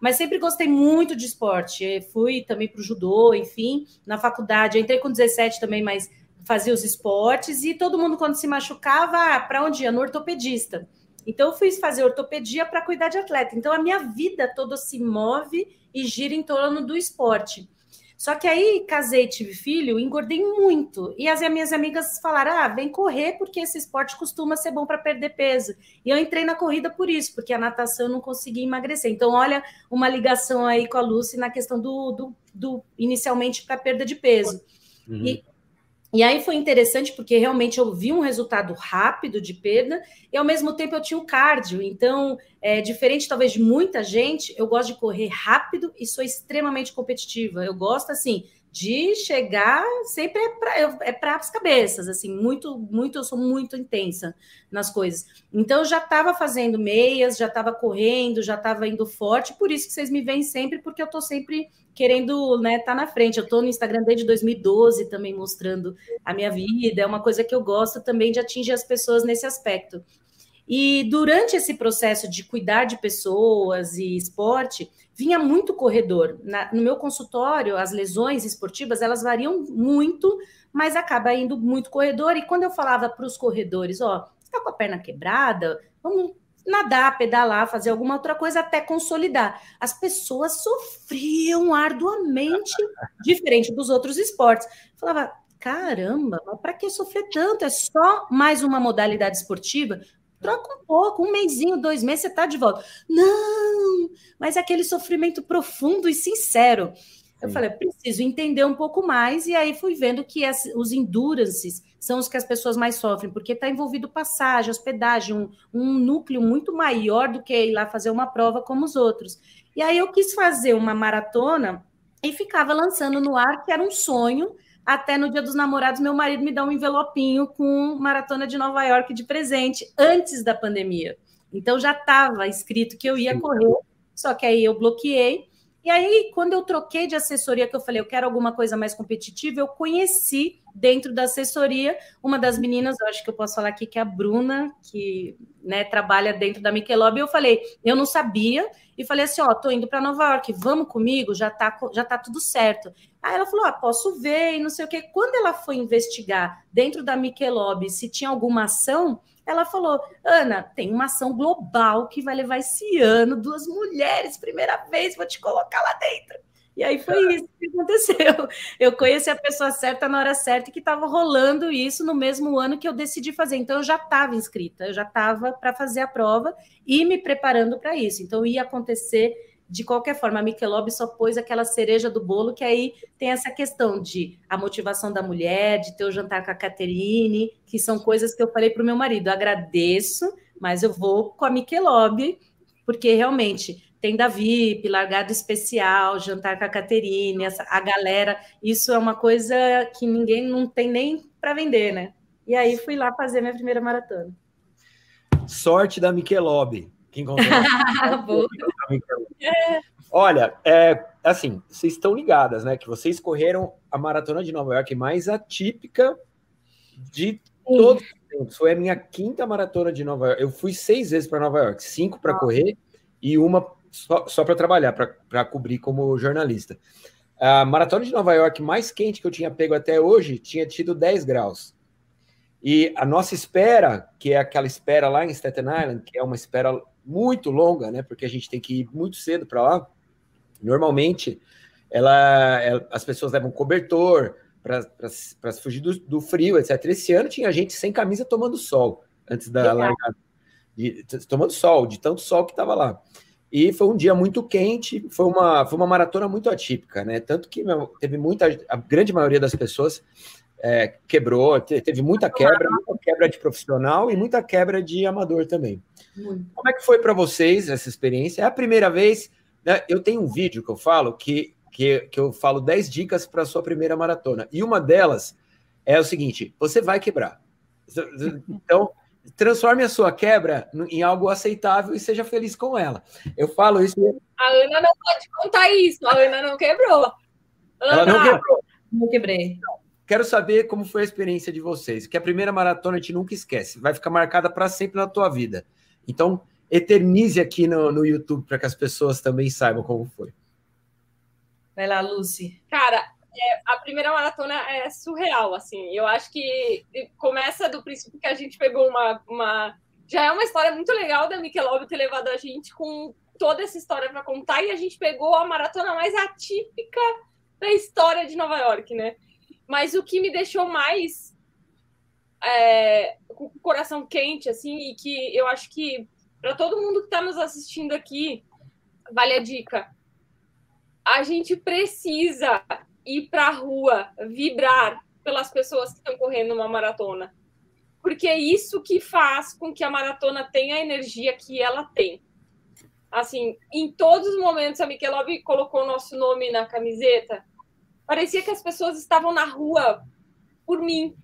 Mas sempre gostei muito de esporte. Fui também para o judô, enfim, na faculdade. Eu entrei com 17 também, mas fazia os esportes. E todo mundo, quando se machucava, ah, para onde ia? No ortopedista. Então, eu fui fazer ortopedia para cuidar de atleta. Então, a minha vida toda se move e gira em torno do esporte. Só que aí casei, tive filho, engordei muito. E as minhas amigas falaram: ah, vem correr, porque esse esporte costuma ser bom para perder peso. E eu entrei na corrida por isso, porque a natação eu não conseguia emagrecer. Então, olha uma ligação aí com a Lucy na questão do, do, do inicialmente para perda de peso. Uhum. E e aí foi interessante porque realmente eu vi um resultado rápido de perda e ao mesmo tempo eu tinha o cardio. Então, é, diferente talvez de muita gente, eu gosto de correr rápido e sou extremamente competitiva. Eu gosto assim de chegar sempre é para é as cabeças, assim, muito, muito, eu sou muito intensa nas coisas. Então, eu já estava fazendo meias, já estava correndo, já estava indo forte, por isso que vocês me veem sempre, porque eu estou sempre querendo né, tá na frente. Eu estou no Instagram desde 2012 também mostrando a minha vida. É uma coisa que eu gosto também de atingir as pessoas nesse aspecto. E durante esse processo de cuidar de pessoas e esporte, vinha muito corredor. Na, no meu consultório, as lesões esportivas elas variam muito, mas acaba indo muito corredor. E quando eu falava para os corredores, ó, está com a perna quebrada, vamos nadar, pedalar, fazer alguma outra coisa até consolidar. As pessoas sofriam arduamente, diferente dos outros esportes. falava, caramba, mas para que sofrer tanto? É só mais uma modalidade esportiva? Troca um pouco, um mêsinho, dois meses, você está de volta. Não, mas é aquele sofrimento profundo e sincero. Eu falei, preciso entender um pouco mais, e aí fui vendo que as, os endurances são os que as pessoas mais sofrem, porque está envolvido passagem, hospedagem, um, um núcleo muito maior do que ir lá fazer uma prova como os outros. E aí eu quis fazer uma maratona e ficava lançando no ar, que era um sonho, até no dia dos namorados, meu marido me dá um envelopinho com maratona de Nova York de presente, antes da pandemia. Então já estava escrito que eu ia correr, só que aí eu bloqueei e aí, quando eu troquei de assessoria, que eu falei, eu quero alguma coisa mais competitiva, eu conheci dentro da assessoria uma das meninas, eu acho que eu posso falar aqui, que é a Bruna, que né, trabalha dentro da Michelob, e eu falei, eu não sabia, e falei assim, ó, tô indo para Nova York, vamos comigo, já tá, já tá tudo certo. Aí ela falou, ah, posso ver, e não sei o quê. Quando ela foi investigar dentro da Michelob se tinha alguma ação, ela falou: Ana, tem uma ação global que vai levar esse ano duas mulheres, primeira vez, vou te colocar lá dentro. E aí foi isso que aconteceu. Eu conheci a pessoa certa na hora certa e que estava rolando isso no mesmo ano que eu decidi fazer. Então eu já estava inscrita, eu já estava para fazer a prova e me preparando para isso. Então ia acontecer de qualquer forma, a Michelob só pôs aquela cereja do bolo, que aí tem essa questão de a motivação da mulher, de ter o jantar com a Caterine, que são coisas que eu falei para o meu marido. Agradeço, mas eu vou com a Michelob, porque realmente tem da VIP, largado especial, jantar com a Caterine, a galera, isso é uma coisa que ninguém não tem nem para vender, né? E aí fui lá fazer minha primeira maratona. Sorte da Michelob. Que encontrou. Olha, é, assim, vocês estão ligadas, né? Que vocês correram a maratona de Nova York mais atípica de todos os tempos. Foi a minha quinta maratona de Nova York. Eu fui seis vezes para Nova York, cinco para correr e uma só, só para trabalhar, para cobrir como jornalista. A maratona de Nova York mais quente que eu tinha pego até hoje tinha tido 10 graus. E a nossa espera, que é aquela espera lá em Staten Island, que é uma espera muito longa, né? Porque a gente tem que ir muito cedo para lá. Normalmente, ela, ela, as pessoas levam cobertor para fugir do, do, frio, etc. Esse ano tinha gente sem camisa tomando sol antes da largada, de, tomando sol, de tanto sol que estava lá. E foi um dia muito quente, foi uma, foi uma maratona muito atípica, né? Tanto que teve muita, a grande maioria das pessoas é, quebrou, teve muita quebra, muita quebra de profissional e muita quebra de amador também. Muito. Como é que foi para vocês essa experiência? É a primeira vez, né, eu tenho um vídeo que eu falo que, que, que eu falo 10 dicas para sua primeira maratona. E uma delas é o seguinte: você vai quebrar. Então, transforme a sua quebra em algo aceitável e seja feliz com ela. Eu falo isso. A Ana não pode contar isso, a Ana não quebrou. Ana, ela não quebrou. Não quebrei. Quero saber como foi a experiência de vocês, que a primeira maratona a gente nunca esquece, vai ficar marcada para sempre na tua vida. Então, eternize aqui no, no YouTube para que as pessoas também saibam como foi. Vai lá, Lucy. Cara, é, a primeira maratona é surreal, assim. Eu acho que começa do princípio que a gente pegou uma. uma... Já é uma história muito legal da Michelob ter levado a gente com toda essa história para contar, e a gente pegou a maratona mais atípica da história de Nova York, né? Mas o que me deixou mais é, com o coração quente, assim, e que eu acho que para todo mundo que está nos assistindo aqui, vale a dica. A gente precisa ir para a rua, vibrar pelas pessoas que estão correndo uma maratona. Porque é isso que faz com que a maratona tenha a energia que ela tem. Assim, em todos os momentos a Mikelov colocou o nosso nome na camiseta, parecia que as pessoas estavam na rua por mim.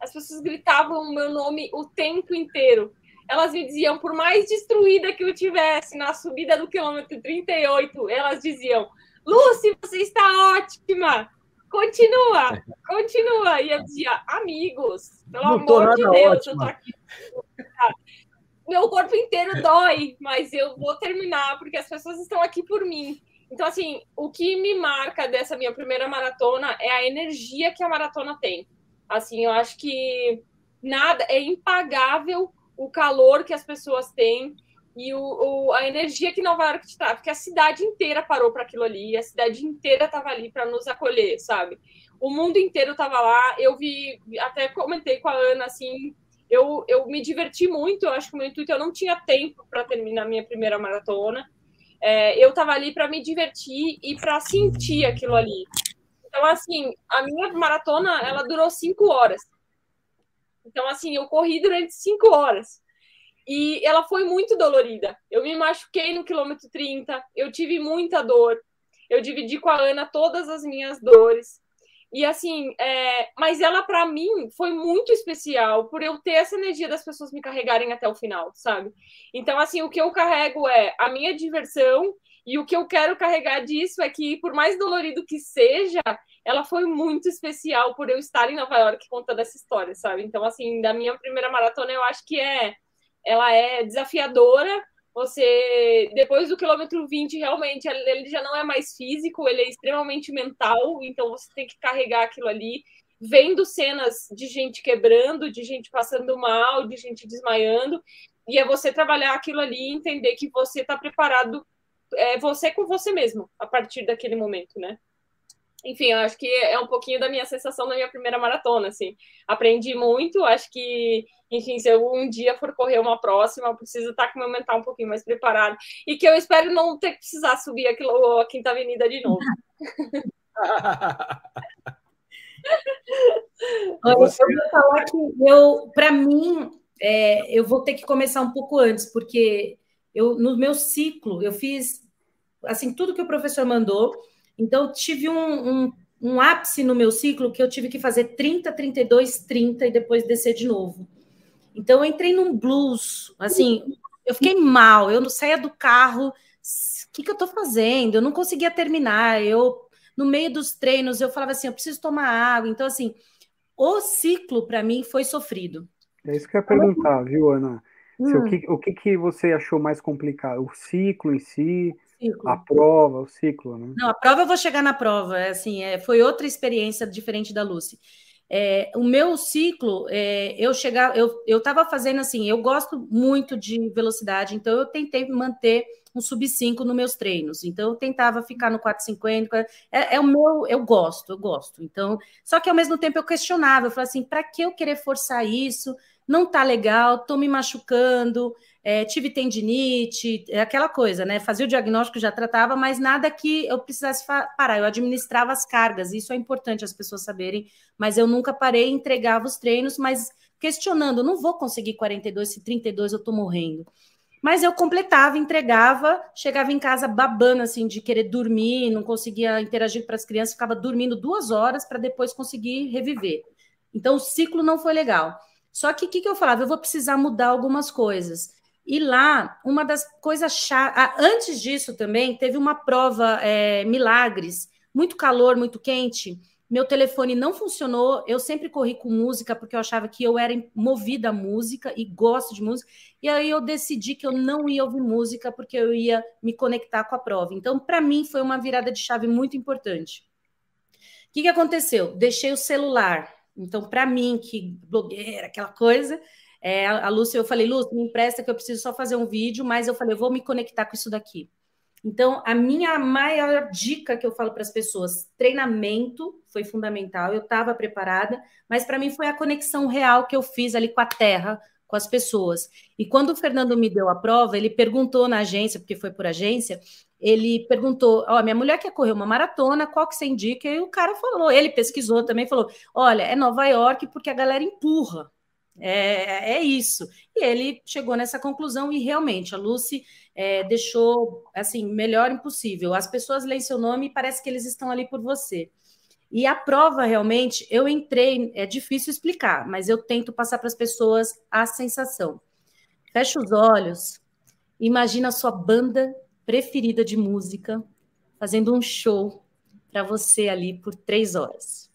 As pessoas gritavam o meu nome o tempo inteiro. Elas me diziam, por mais destruída que eu tivesse na subida do quilômetro 38, elas diziam: Lucy, você está ótima! Continua, continua. E eu dizia, amigos, pelo Não amor de Deus, ótima. eu tô aqui. Meu corpo inteiro dói, mas eu vou terminar porque as pessoas estão aqui por mim. Então, assim, o que me marca dessa minha primeira maratona é a energia que a maratona tem. Assim, eu acho que nada é impagável o calor que as pessoas têm e o, o, a energia que Nova York te traz, porque a cidade inteira parou para aquilo ali, a cidade inteira estava ali para nos acolher, sabe? O mundo inteiro estava lá. Eu vi, até comentei com a Ana assim, eu, eu me diverti muito. Eu acho que o meu intuito eu não tinha tempo para terminar minha primeira maratona. É, eu estava ali para me divertir e para sentir aquilo ali. Então, assim, a minha maratona ela durou cinco horas. Então, assim, eu corri durante cinco horas. E ela foi muito dolorida. Eu me machuquei no quilômetro 30, eu tive muita dor. Eu dividi com a Ana todas as minhas dores. E assim, é... mas ela para mim foi muito especial por eu ter essa energia das pessoas me carregarem até o final, sabe? Então, assim, o que eu carrego é a minha diversão e o que eu quero carregar disso é que, por mais dolorido que seja, ela foi muito especial por eu estar em Nova York contando essa história, sabe? Então, assim, da minha primeira maratona, eu acho que é ela é desafiadora. Você, depois do quilômetro 20, realmente, ele já não é mais físico, ele é extremamente mental, então você tem que carregar aquilo ali, vendo cenas de gente quebrando, de gente passando mal, de gente desmaiando, e é você trabalhar aquilo ali e entender que você está preparado, é você com você mesmo, a partir daquele momento, né? Enfim, eu acho que é um pouquinho da minha sensação da minha primeira maratona, assim. Aprendi muito, acho que, enfim, se eu um dia for correr uma próxima, eu preciso estar com o meu mental um pouquinho mais preparado. E que eu espero não ter que precisar subir aquilo, a Quinta Avenida de novo. Olha, Você... Eu vou falar que eu, para mim, é, eu vou ter que começar um pouco antes, porque eu, no meu ciclo, eu fiz assim tudo que o professor mandou então, tive um, um, um, ápice no meu ciclo que eu tive que fazer 30, 32, 30 e depois descer de novo. Então, eu entrei num blues, assim, eu fiquei mal, eu não saía do carro, o que, que eu estou fazendo? Eu não conseguia terminar, eu, no meio dos treinos, eu falava assim, eu preciso tomar água. Então, assim, o ciclo, para mim, foi sofrido. É isso que eu ia perguntar, viu, Ana? Hum. O, que, o que, que você achou mais complicado? O ciclo em si, Ciclo. A prova, o ciclo, né? Não, a prova eu vou chegar na prova. É, assim, é, foi outra experiência diferente da Lucy. É, o meu ciclo, é, eu chegar, eu estava fazendo assim, eu gosto muito de velocidade, então eu tentei manter um sub 5 nos meus treinos. Então eu tentava ficar no 450, é, é o meu, eu gosto, eu gosto. Então, só que ao mesmo tempo eu questionava, eu falava assim, para que eu querer forçar isso? Não tá legal, tô me machucando é, tive tendinite, é aquela coisa, né? Fazia o diagnóstico, já tratava, mas nada que eu precisasse parar. Eu administrava as cargas, isso é importante as pessoas saberem, mas eu nunca parei, entregava os treinos, mas questionando, não vou conseguir 42, se 32 eu tô morrendo. Mas eu completava, entregava, chegava em casa babando assim de querer dormir, não conseguia interagir para as crianças, ficava dormindo duas horas para depois conseguir reviver. Então o ciclo não foi legal. Só que o que, que eu falava? Eu vou precisar mudar algumas coisas. E lá, uma das coisas chatas. Ah, antes disso também, teve uma prova é, Milagres, muito calor, muito quente. Meu telefone não funcionou. Eu sempre corri com música porque eu achava que eu era movida a música e gosto de música. E aí eu decidi que eu não ia ouvir música porque eu ia me conectar com a prova. Então, para mim, foi uma virada de chave muito importante. O que, que aconteceu? Deixei o celular. Então, para mim, que blogueira, aquela coisa, é, a Lúcia, eu falei, Lúcia, me empresta que eu preciso só fazer um vídeo, mas eu falei, eu vou me conectar com isso daqui. Então, a minha maior dica que eu falo para as pessoas, treinamento foi fundamental, eu estava preparada, mas para mim foi a conexão real que eu fiz ali com a terra, com as pessoas. E quando o Fernando me deu a prova, ele perguntou na agência, porque foi por agência, ele perguntou: Ó, oh, minha mulher quer correr uma maratona, qual que você indica? E o cara falou, ele pesquisou também, falou: Olha, é Nova York porque a galera empurra. É, é isso. E ele chegou nessa conclusão e realmente a Lucy é, deixou assim melhor impossível. As pessoas leem seu nome e parece que eles estão ali por você. E a prova realmente, eu entrei, é difícil explicar, mas eu tento passar para as pessoas a sensação. Fecha os olhos, imagina a sua banda preferida de música fazendo um show para você ali por três horas.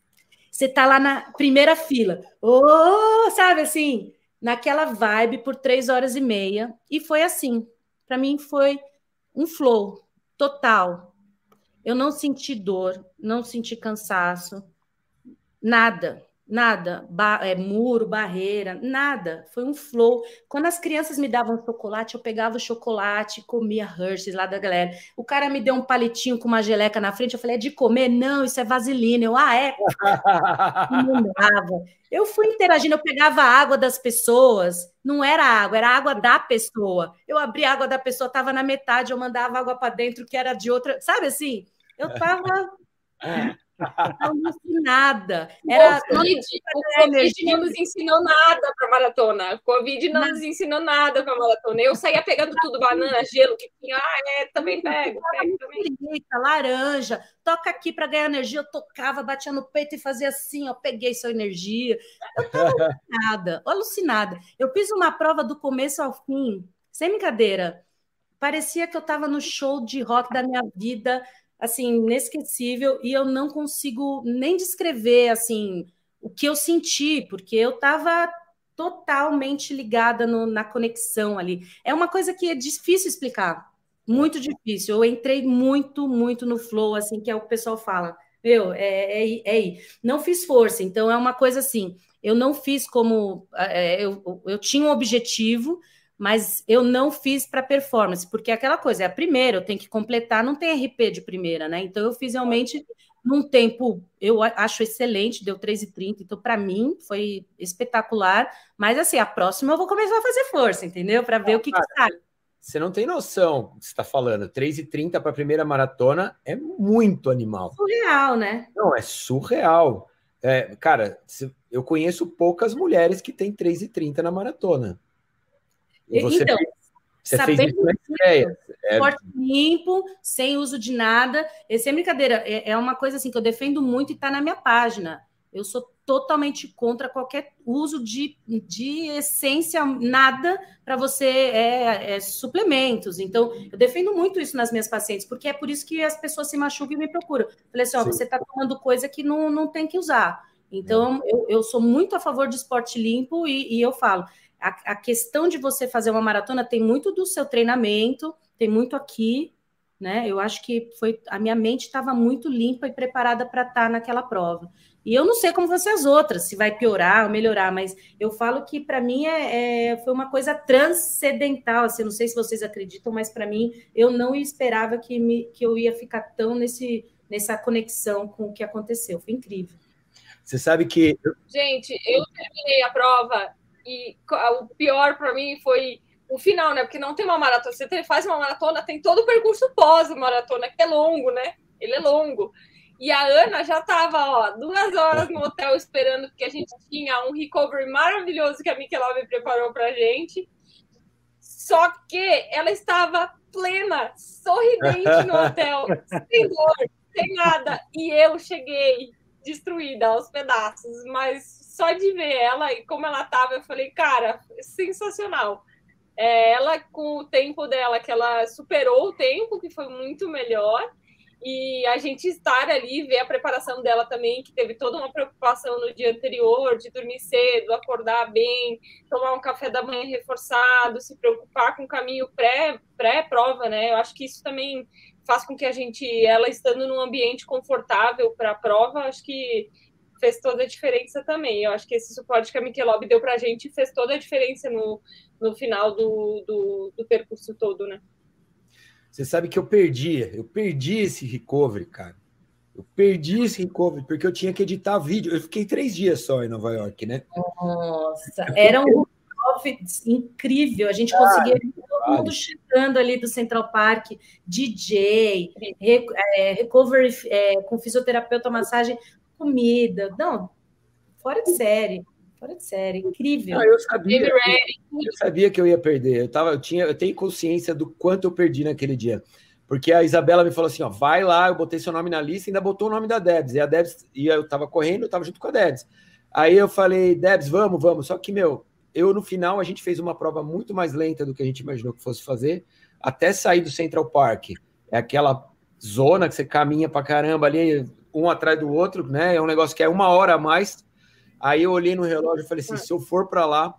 Você tá lá na primeira fila, oh, sabe assim, naquela vibe por três horas e meia, e foi assim. Para mim foi um flow total, eu não senti dor, não senti cansaço, nada, nada, ba é, muro, barreira, nada. Foi um flow. Quando as crianças me davam chocolate, eu pegava o chocolate, comia Hershey's lá da galera. O cara me deu um palitinho com uma geleca na frente, eu falei, é de comer? Não, isso é vaselina. Eu, ah, é? não dava. Eu fui interagindo, eu pegava a água das pessoas, não era água, era água da pessoa. Eu abria a água da pessoa, estava na metade, eu mandava água para dentro, que era de outra, sabe assim? Eu estava alucinada. Era, Covid, o COVID não nos ensinou nada para maratona. O Covid não nos ensinou nada para maratona. Eu saía pegando tudo, banana, gelo, que tinha. Ah, é, também pego. pego também. laranja, toca aqui para ganhar energia. Eu tocava, batia no peito e fazia assim, ó, peguei sua energia. Eu estava alucinada, alucinada. Eu fiz uma prova do começo ao fim, sem brincadeira. Parecia que eu estava no show de rock da minha vida assim, inesquecível e eu não consigo nem descrever assim o que eu senti, porque eu estava totalmente ligada no, na conexão ali. É uma coisa que é difícil explicar, muito difícil. Eu entrei muito, muito no flow, assim, que é o que o pessoal fala. Meu, é, é, é, não fiz força, então é uma coisa assim. Eu não fiz como é, eu, eu tinha um objetivo, mas eu não fiz para performance, porque é aquela coisa, é a primeira, eu tenho que completar, não tem RP de primeira, né? Então eu fiz realmente num tempo, eu acho excelente, deu 3,30, então para mim foi espetacular, mas assim, a próxima eu vou começar a fazer força, entendeu? Para ver o que, cara, que sai. Você não tem noção do que você está falando. 3,30 para a primeira maratona é muito animal. Surreal, né? Não, é surreal. É, cara, eu conheço poucas mulheres que têm 3,30 na maratona. Você então, fez, você fez isso na estreia. É... limpo, sem uso de nada. Essa é brincadeira. É, é uma coisa assim que eu defendo muito e está na minha página. Eu sou totalmente contra qualquer uso de, de essência, nada para você é, é, suplementos. Então, eu defendo muito isso nas minhas pacientes, porque é por isso que as pessoas se machucam e me procuram. Falei assim: ó, você está tomando coisa que não, não tem que usar. Então, é. eu, eu sou muito a favor de esporte limpo e, e eu falo: a, a questão de você fazer uma maratona tem muito do seu treinamento, tem muito aqui, né? Eu acho que foi a minha mente estava muito limpa e preparada para estar tá naquela prova. E eu não sei como vão ser as outras, se vai piorar ou melhorar, mas eu falo que para mim é, é, foi uma coisa transcendental. Assim, não sei se vocês acreditam, mas para mim eu não esperava que, me, que eu ia ficar tão nesse, nessa conexão com o que aconteceu. Foi incrível. Você sabe que. Gente, eu terminei a prova e o pior para mim foi o final, né? Porque não tem uma maratona. Você faz uma maratona, tem todo o percurso pós-maratona, que é longo, né? Ele é longo. E a Ana já estava, ó, duas horas no hotel esperando, porque a gente tinha um recovery maravilhoso que a Michelob preparou pra gente. Só que ela estava plena, sorridente no hotel, sem dor, sem nada. E eu cheguei destruída aos pedaços, mas só de ver ela e como ela tava, eu falei, cara, sensacional. É, ela, com o tempo dela, que ela superou o tempo, que foi muito melhor, e a gente estar ali, ver a preparação dela também, que teve toda uma preocupação no dia anterior, de dormir cedo, acordar bem, tomar um café da manhã reforçado, se preocupar com o caminho pré-prova, pré né? Eu acho que isso também faz com que a gente, ela estando num ambiente confortável para a prova, acho que fez toda a diferença também. Eu acho que esse suporte que a Michelob deu para a gente fez toda a diferença no, no final do, do, do percurso todo, né? Você sabe que eu perdi, eu perdi esse recovery, cara. Eu perdi esse recovery porque eu tinha que editar vídeo. Eu fiquei três dias só em Nova York, né? Nossa, era um incrível. A gente conseguia todo mundo chegando ali do Central Park, DJ, é, recovery é, com fisioterapeuta, massagem, comida. Não, fora de série. Fora de série, incrível. Não, eu, sabia, eu, eu, sabia que eu ia perder. Eu, tava, eu, tinha, eu tenho consciência do quanto eu perdi naquele dia. Porque a Isabela me falou assim: ó, vai lá, eu botei seu nome na lista, ainda botou o nome da Debs. E a Debs, e eu tava correndo, eu tava junto com a Debs. Aí eu falei, Debs, vamos, vamos. Só que, meu, eu no final a gente fez uma prova muito mais lenta do que a gente imaginou que fosse fazer, até sair do Central Park. É aquela zona que você caminha pra caramba ali, um atrás do outro, né? É um negócio que é uma hora a mais Aí eu olhei no relógio e falei assim: se eu for para lá,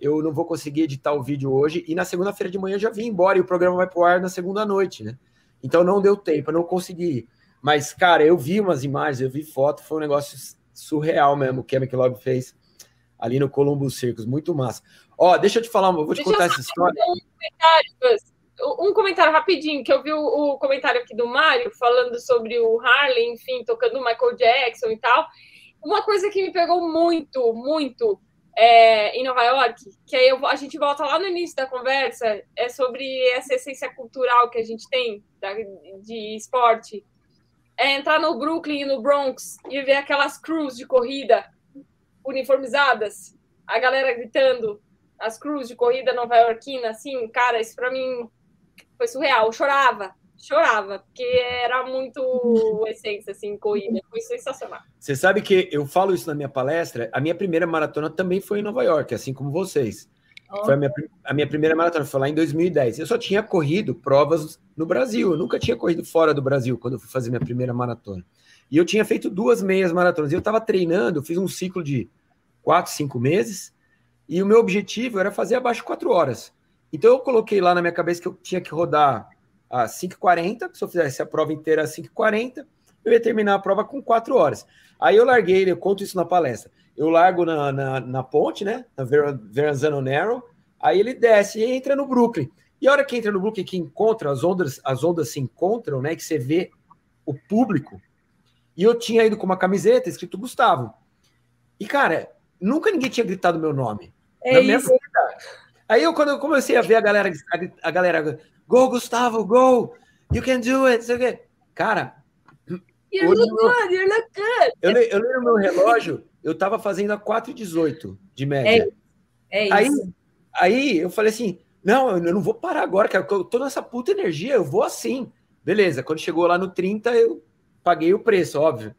eu não vou conseguir editar o vídeo hoje. E na segunda-feira de manhã já vim embora e o programa vai pro ar na segunda noite, né? Então não deu tempo, eu não consegui. Mas, cara, eu vi umas imagens, eu vi foto, foi um negócio surreal mesmo que a Michelob fez ali no Columbus Circus, muito massa. Ó, deixa eu te falar, eu vou te deixa contar essa história. Um comentário, um comentário rapidinho, que eu vi o, o comentário aqui do Mário falando sobre o Harley, enfim, tocando o Michael Jackson e tal. Uma coisa que me pegou muito, muito é, em Nova York, que aí eu, a gente volta lá no início da conversa, é sobre essa essência cultural que a gente tem da, de esporte. É entrar no Brooklyn e no Bronx e ver aquelas crews de corrida uniformizadas, a galera gritando, as crews de corrida nova-iorquina, assim, cara, isso para mim foi surreal. Eu chorava, chorava, porque era muito essência, assim, corrida. Foi sensacional. Você sabe que eu falo isso na minha palestra, a minha primeira maratona também foi em Nova York, assim como vocês. Oh. Foi a minha, a minha primeira maratona, foi lá em 2010. Eu só tinha corrido provas no Brasil, eu nunca tinha corrido fora do Brasil quando eu fui fazer minha primeira maratona. E eu tinha feito duas meias maratonas. E eu estava treinando, fiz um ciclo de quatro, cinco meses, e o meu objetivo era fazer abaixo de quatro horas. Então eu coloquei lá na minha cabeça que eu tinha que rodar a 5h40, se eu fizesse a prova inteira a 5h40, eu ia terminar a prova com 4 horas. Aí eu larguei, eu conto isso na palestra. Eu largo na, na, na ponte, né? Na Verrazano Narrow, aí ele desce e entra no Brooklyn. E a hora que entra no Brooklyn, que encontra, as ondas, as ondas se encontram, né? Que você vê o público. E eu tinha ido com uma camiseta escrito Gustavo. E, cara, nunca ninguém tinha gritado meu nome. É isso. Aí eu, quando eu comecei a ver a galera, a, a galera Go, Gustavo, go! You can do it! Sei o quê. Cara. You look good, you look good. Eu, eu lembro meu relógio, eu tava fazendo a 4,18 de média. É, é aí, isso. Aí eu falei assim: não, eu não vou parar agora, cara. Eu tô nessa puta energia, eu vou assim. Beleza, quando chegou lá no 30, eu paguei o preço, óbvio.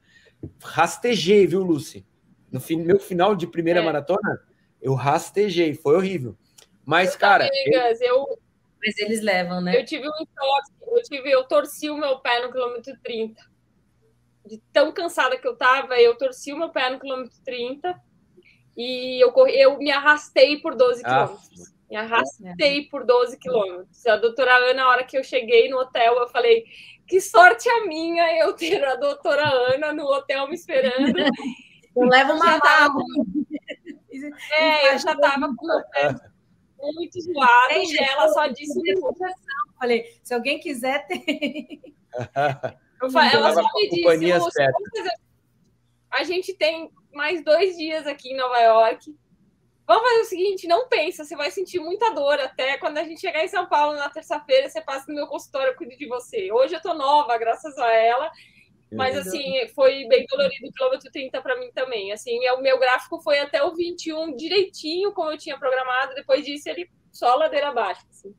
Rastejei, viu, Lucy? No fim, meu final de primeira é. maratona, eu rastejei, foi horrível. Mas, eu cara. Amigas, eu, eu, mas eles levam, né? Eu tive um choque, eu tive, eu torci o meu pé no quilômetro 30. De tão cansada que eu tava, eu torci o meu pé no quilômetro 30 e eu, corri, eu me arrastei por 12 ah, quilômetros. Me arrastei é. por 12 quilômetros. A doutora Ana, na hora que eu cheguei no hotel, eu falei: que sorte a minha eu ter a doutora Ana no hotel me esperando. Eu levo uma mala. É, eu já tava com o pé muito zoado e ela só disse Falei, se alguém quiser, tem. Eu falei, ela só me disse, a gente tem mais dois dias aqui em Nova York. Vamos fazer o seguinte, não pensa, você vai sentir muita dor até quando a gente chegar em São Paulo na terça-feira, você passa no meu consultório, eu cuido de você. Hoje eu tô nova, graças a ela, mas assim, foi bem dolorido o quilômetro 30 para mim também. Assim, o meu gráfico foi até o 21 direitinho, como eu tinha programado. Depois disso, ele só ladeira abaixo. Assim.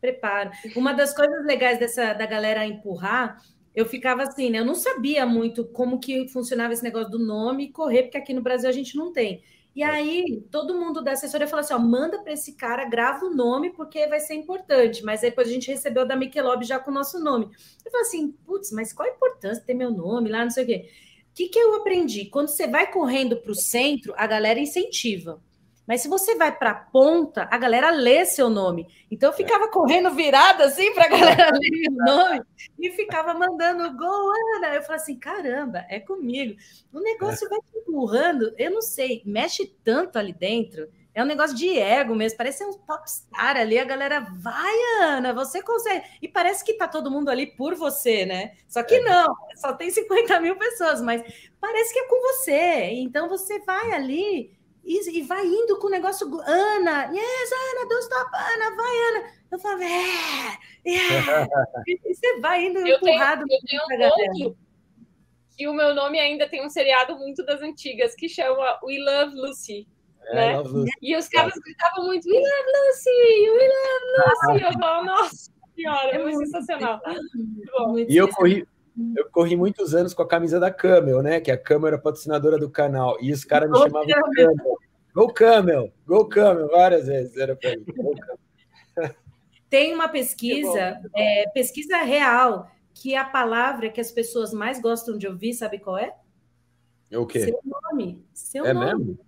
Preparo. Uma das coisas legais dessa da galera empurrar, eu ficava assim, né? Eu não sabia muito como que funcionava esse negócio do nome e correr, porque aqui no Brasil a gente não tem. E é. aí, todo mundo da assessoria falou assim: ó, manda para esse cara, grava o nome, porque vai ser importante. Mas aí depois a gente recebeu da Michelob já com o nosso nome. Eu falei assim: putz, mas qual a importância de ter meu nome lá, não sei o quê. O que, que eu aprendi? Quando você vai correndo para o centro, a galera incentiva. Mas se você vai para a ponta, a galera lê seu nome. Então eu ficava correndo virada assim para a galera ler o nome e ficava mandando gol, Ana. Eu falei assim: caramba, é comigo. O negócio vai te empurrando, eu não sei, mexe tanto ali dentro É um negócio de ego mesmo, parece ser um popstar ali, a galera vai, Ana, você consegue. E parece que tá todo mundo ali por você, né? Só que é. não, só tem 50 mil pessoas, mas parece que é com você. Então você vai ali e, e vai indo com o negócio, Ana, yes, Ana, don't stop, Ana, vai, Ana. Eu falo, é, yeah. e você vai indo eu empurrado. Tenho, eu tenho um que o meu nome ainda tem um seriado muito das antigas que chama We Love Lucy. É, né? Love E os caras gritavam muito We Love Lucy, We Love Lucy. Eu falo, nossa senhora, é muito sensacional. e eu corri, eu corri muitos anos com a camisa da Camel, né? Que a Camel era patrocinadora do canal. E os caras me chamavam de Camel. Go Camel, Go Camel, várias vezes era para mim. Tem uma pesquisa, é, pesquisa real, que a palavra que as pessoas mais gostam de ouvir, sabe qual é? É o quê? Seu nome. Seu é nome. mesmo?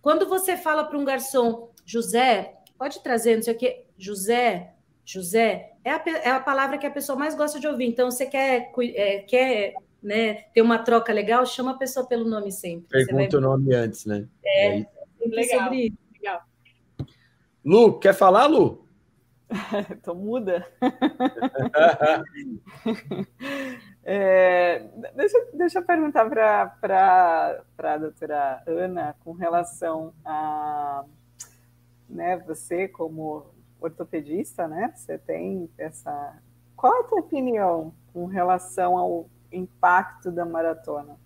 Quando você fala para um garçom, José, pode trazer, não sei o quê, José, José, é a, é a palavra que a pessoa mais gosta de ouvir. Então, você quer, é, quer né, ter uma troca legal, chama a pessoa pelo nome sempre. Pergunta o nome antes, né? É, é legal. Sobre isso. legal. Lu, quer falar, Lu? Tô muda. é, deixa, deixa eu perguntar para a doutora Ana com relação a né, você como ortopedista, né? Você tem essa. Qual é a tua opinião com relação ao impacto da maratona?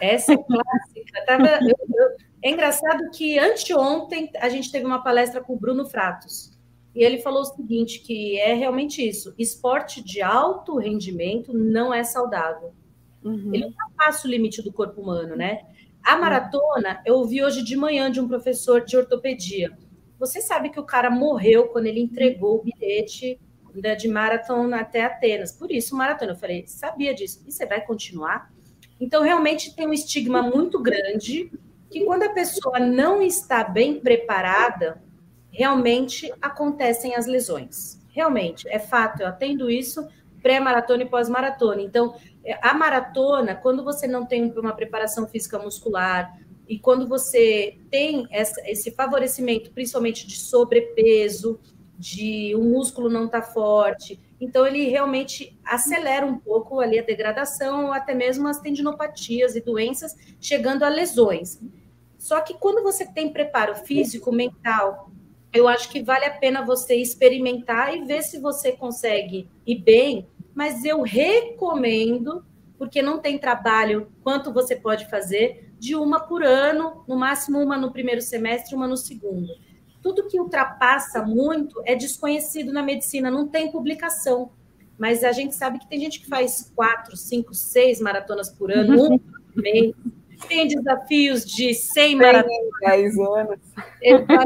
Essa é clássica. Tava, eu, eu, é engraçado que anteontem a gente teve uma palestra com o Bruno Fratos. E ele falou o seguinte, que é realmente isso, esporte de alto rendimento não é saudável. Uhum. Ele ultrapassa o limite do corpo humano, né? A maratona, eu ouvi hoje de manhã de um professor de ortopedia. Você sabe que o cara morreu quando ele entregou o bilhete de maratona até Atenas. Por isso, maratona. Eu falei, sabia disso. E você vai continuar? Então, realmente tem um estigma muito grande que quando a pessoa não está bem preparada, realmente acontecem as lesões. Realmente, é fato, eu atendo isso pré-maratona e pós-maratona. Então, é, a maratona, quando você não tem uma preparação física muscular e quando você tem essa, esse favorecimento, principalmente de sobrepeso, de o músculo não tá forte, então ele realmente acelera um pouco ali a degradação, até mesmo as tendinopatias e doenças, chegando a lesões. Só que quando você tem preparo físico, mental eu acho que vale a pena você experimentar e ver se você consegue ir bem, mas eu recomendo, porque não tem trabalho quanto você pode fazer, de uma por ano, no máximo uma no primeiro semestre, uma no segundo. Tudo que ultrapassa muito é desconhecido na medicina, não tem publicação. Mas a gente sabe que tem gente que faz quatro, cinco, seis maratonas por ano, um por mês tem desafios de 100 maratonas. 10 anos. Então,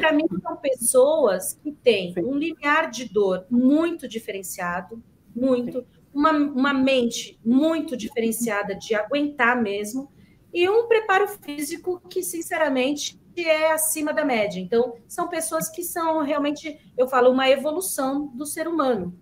para mim, são pessoas que têm Sim. um limiar de dor muito diferenciado, muito, uma, uma mente muito diferenciada de aguentar mesmo, e um preparo físico que, sinceramente, é acima da média. Então, são pessoas que são realmente, eu falo, uma evolução do ser humano.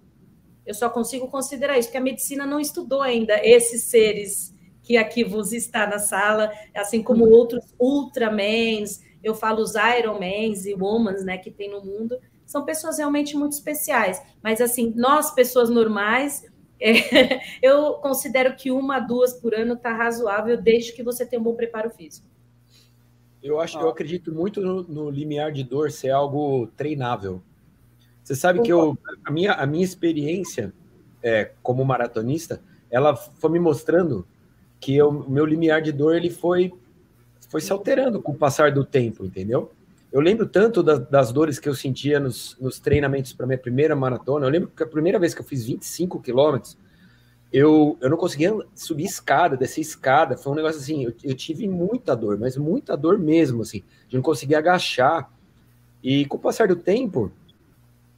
Eu só consigo considerar isso, porque a medicina não estudou ainda esses seres que aqui vos está na sala, assim como outros Ultramans, eu falo os Ironmans e Womans, né, que tem no mundo, são pessoas realmente muito especiais. Mas, assim, nós, pessoas normais, é, eu considero que uma, duas por ano está razoável, desde que você tenha um bom preparo físico. Eu acho, eu acredito muito no, no limiar de dor ser algo treinável. Você sabe que eu, a minha, a minha experiência é, como maratonista, ela foi me mostrando que o meu limiar de dor ele foi foi se alterando com o passar do tempo, entendeu? Eu lembro tanto das, das dores que eu sentia nos, nos treinamentos para minha primeira maratona. Eu lembro que a primeira vez que eu fiz 25 quilômetros, eu, eu não conseguia subir escada, descer escada. Foi um negócio assim, eu, eu tive muita dor, mas muita dor mesmo, assim, de não conseguir agachar. E com o passar do tempo,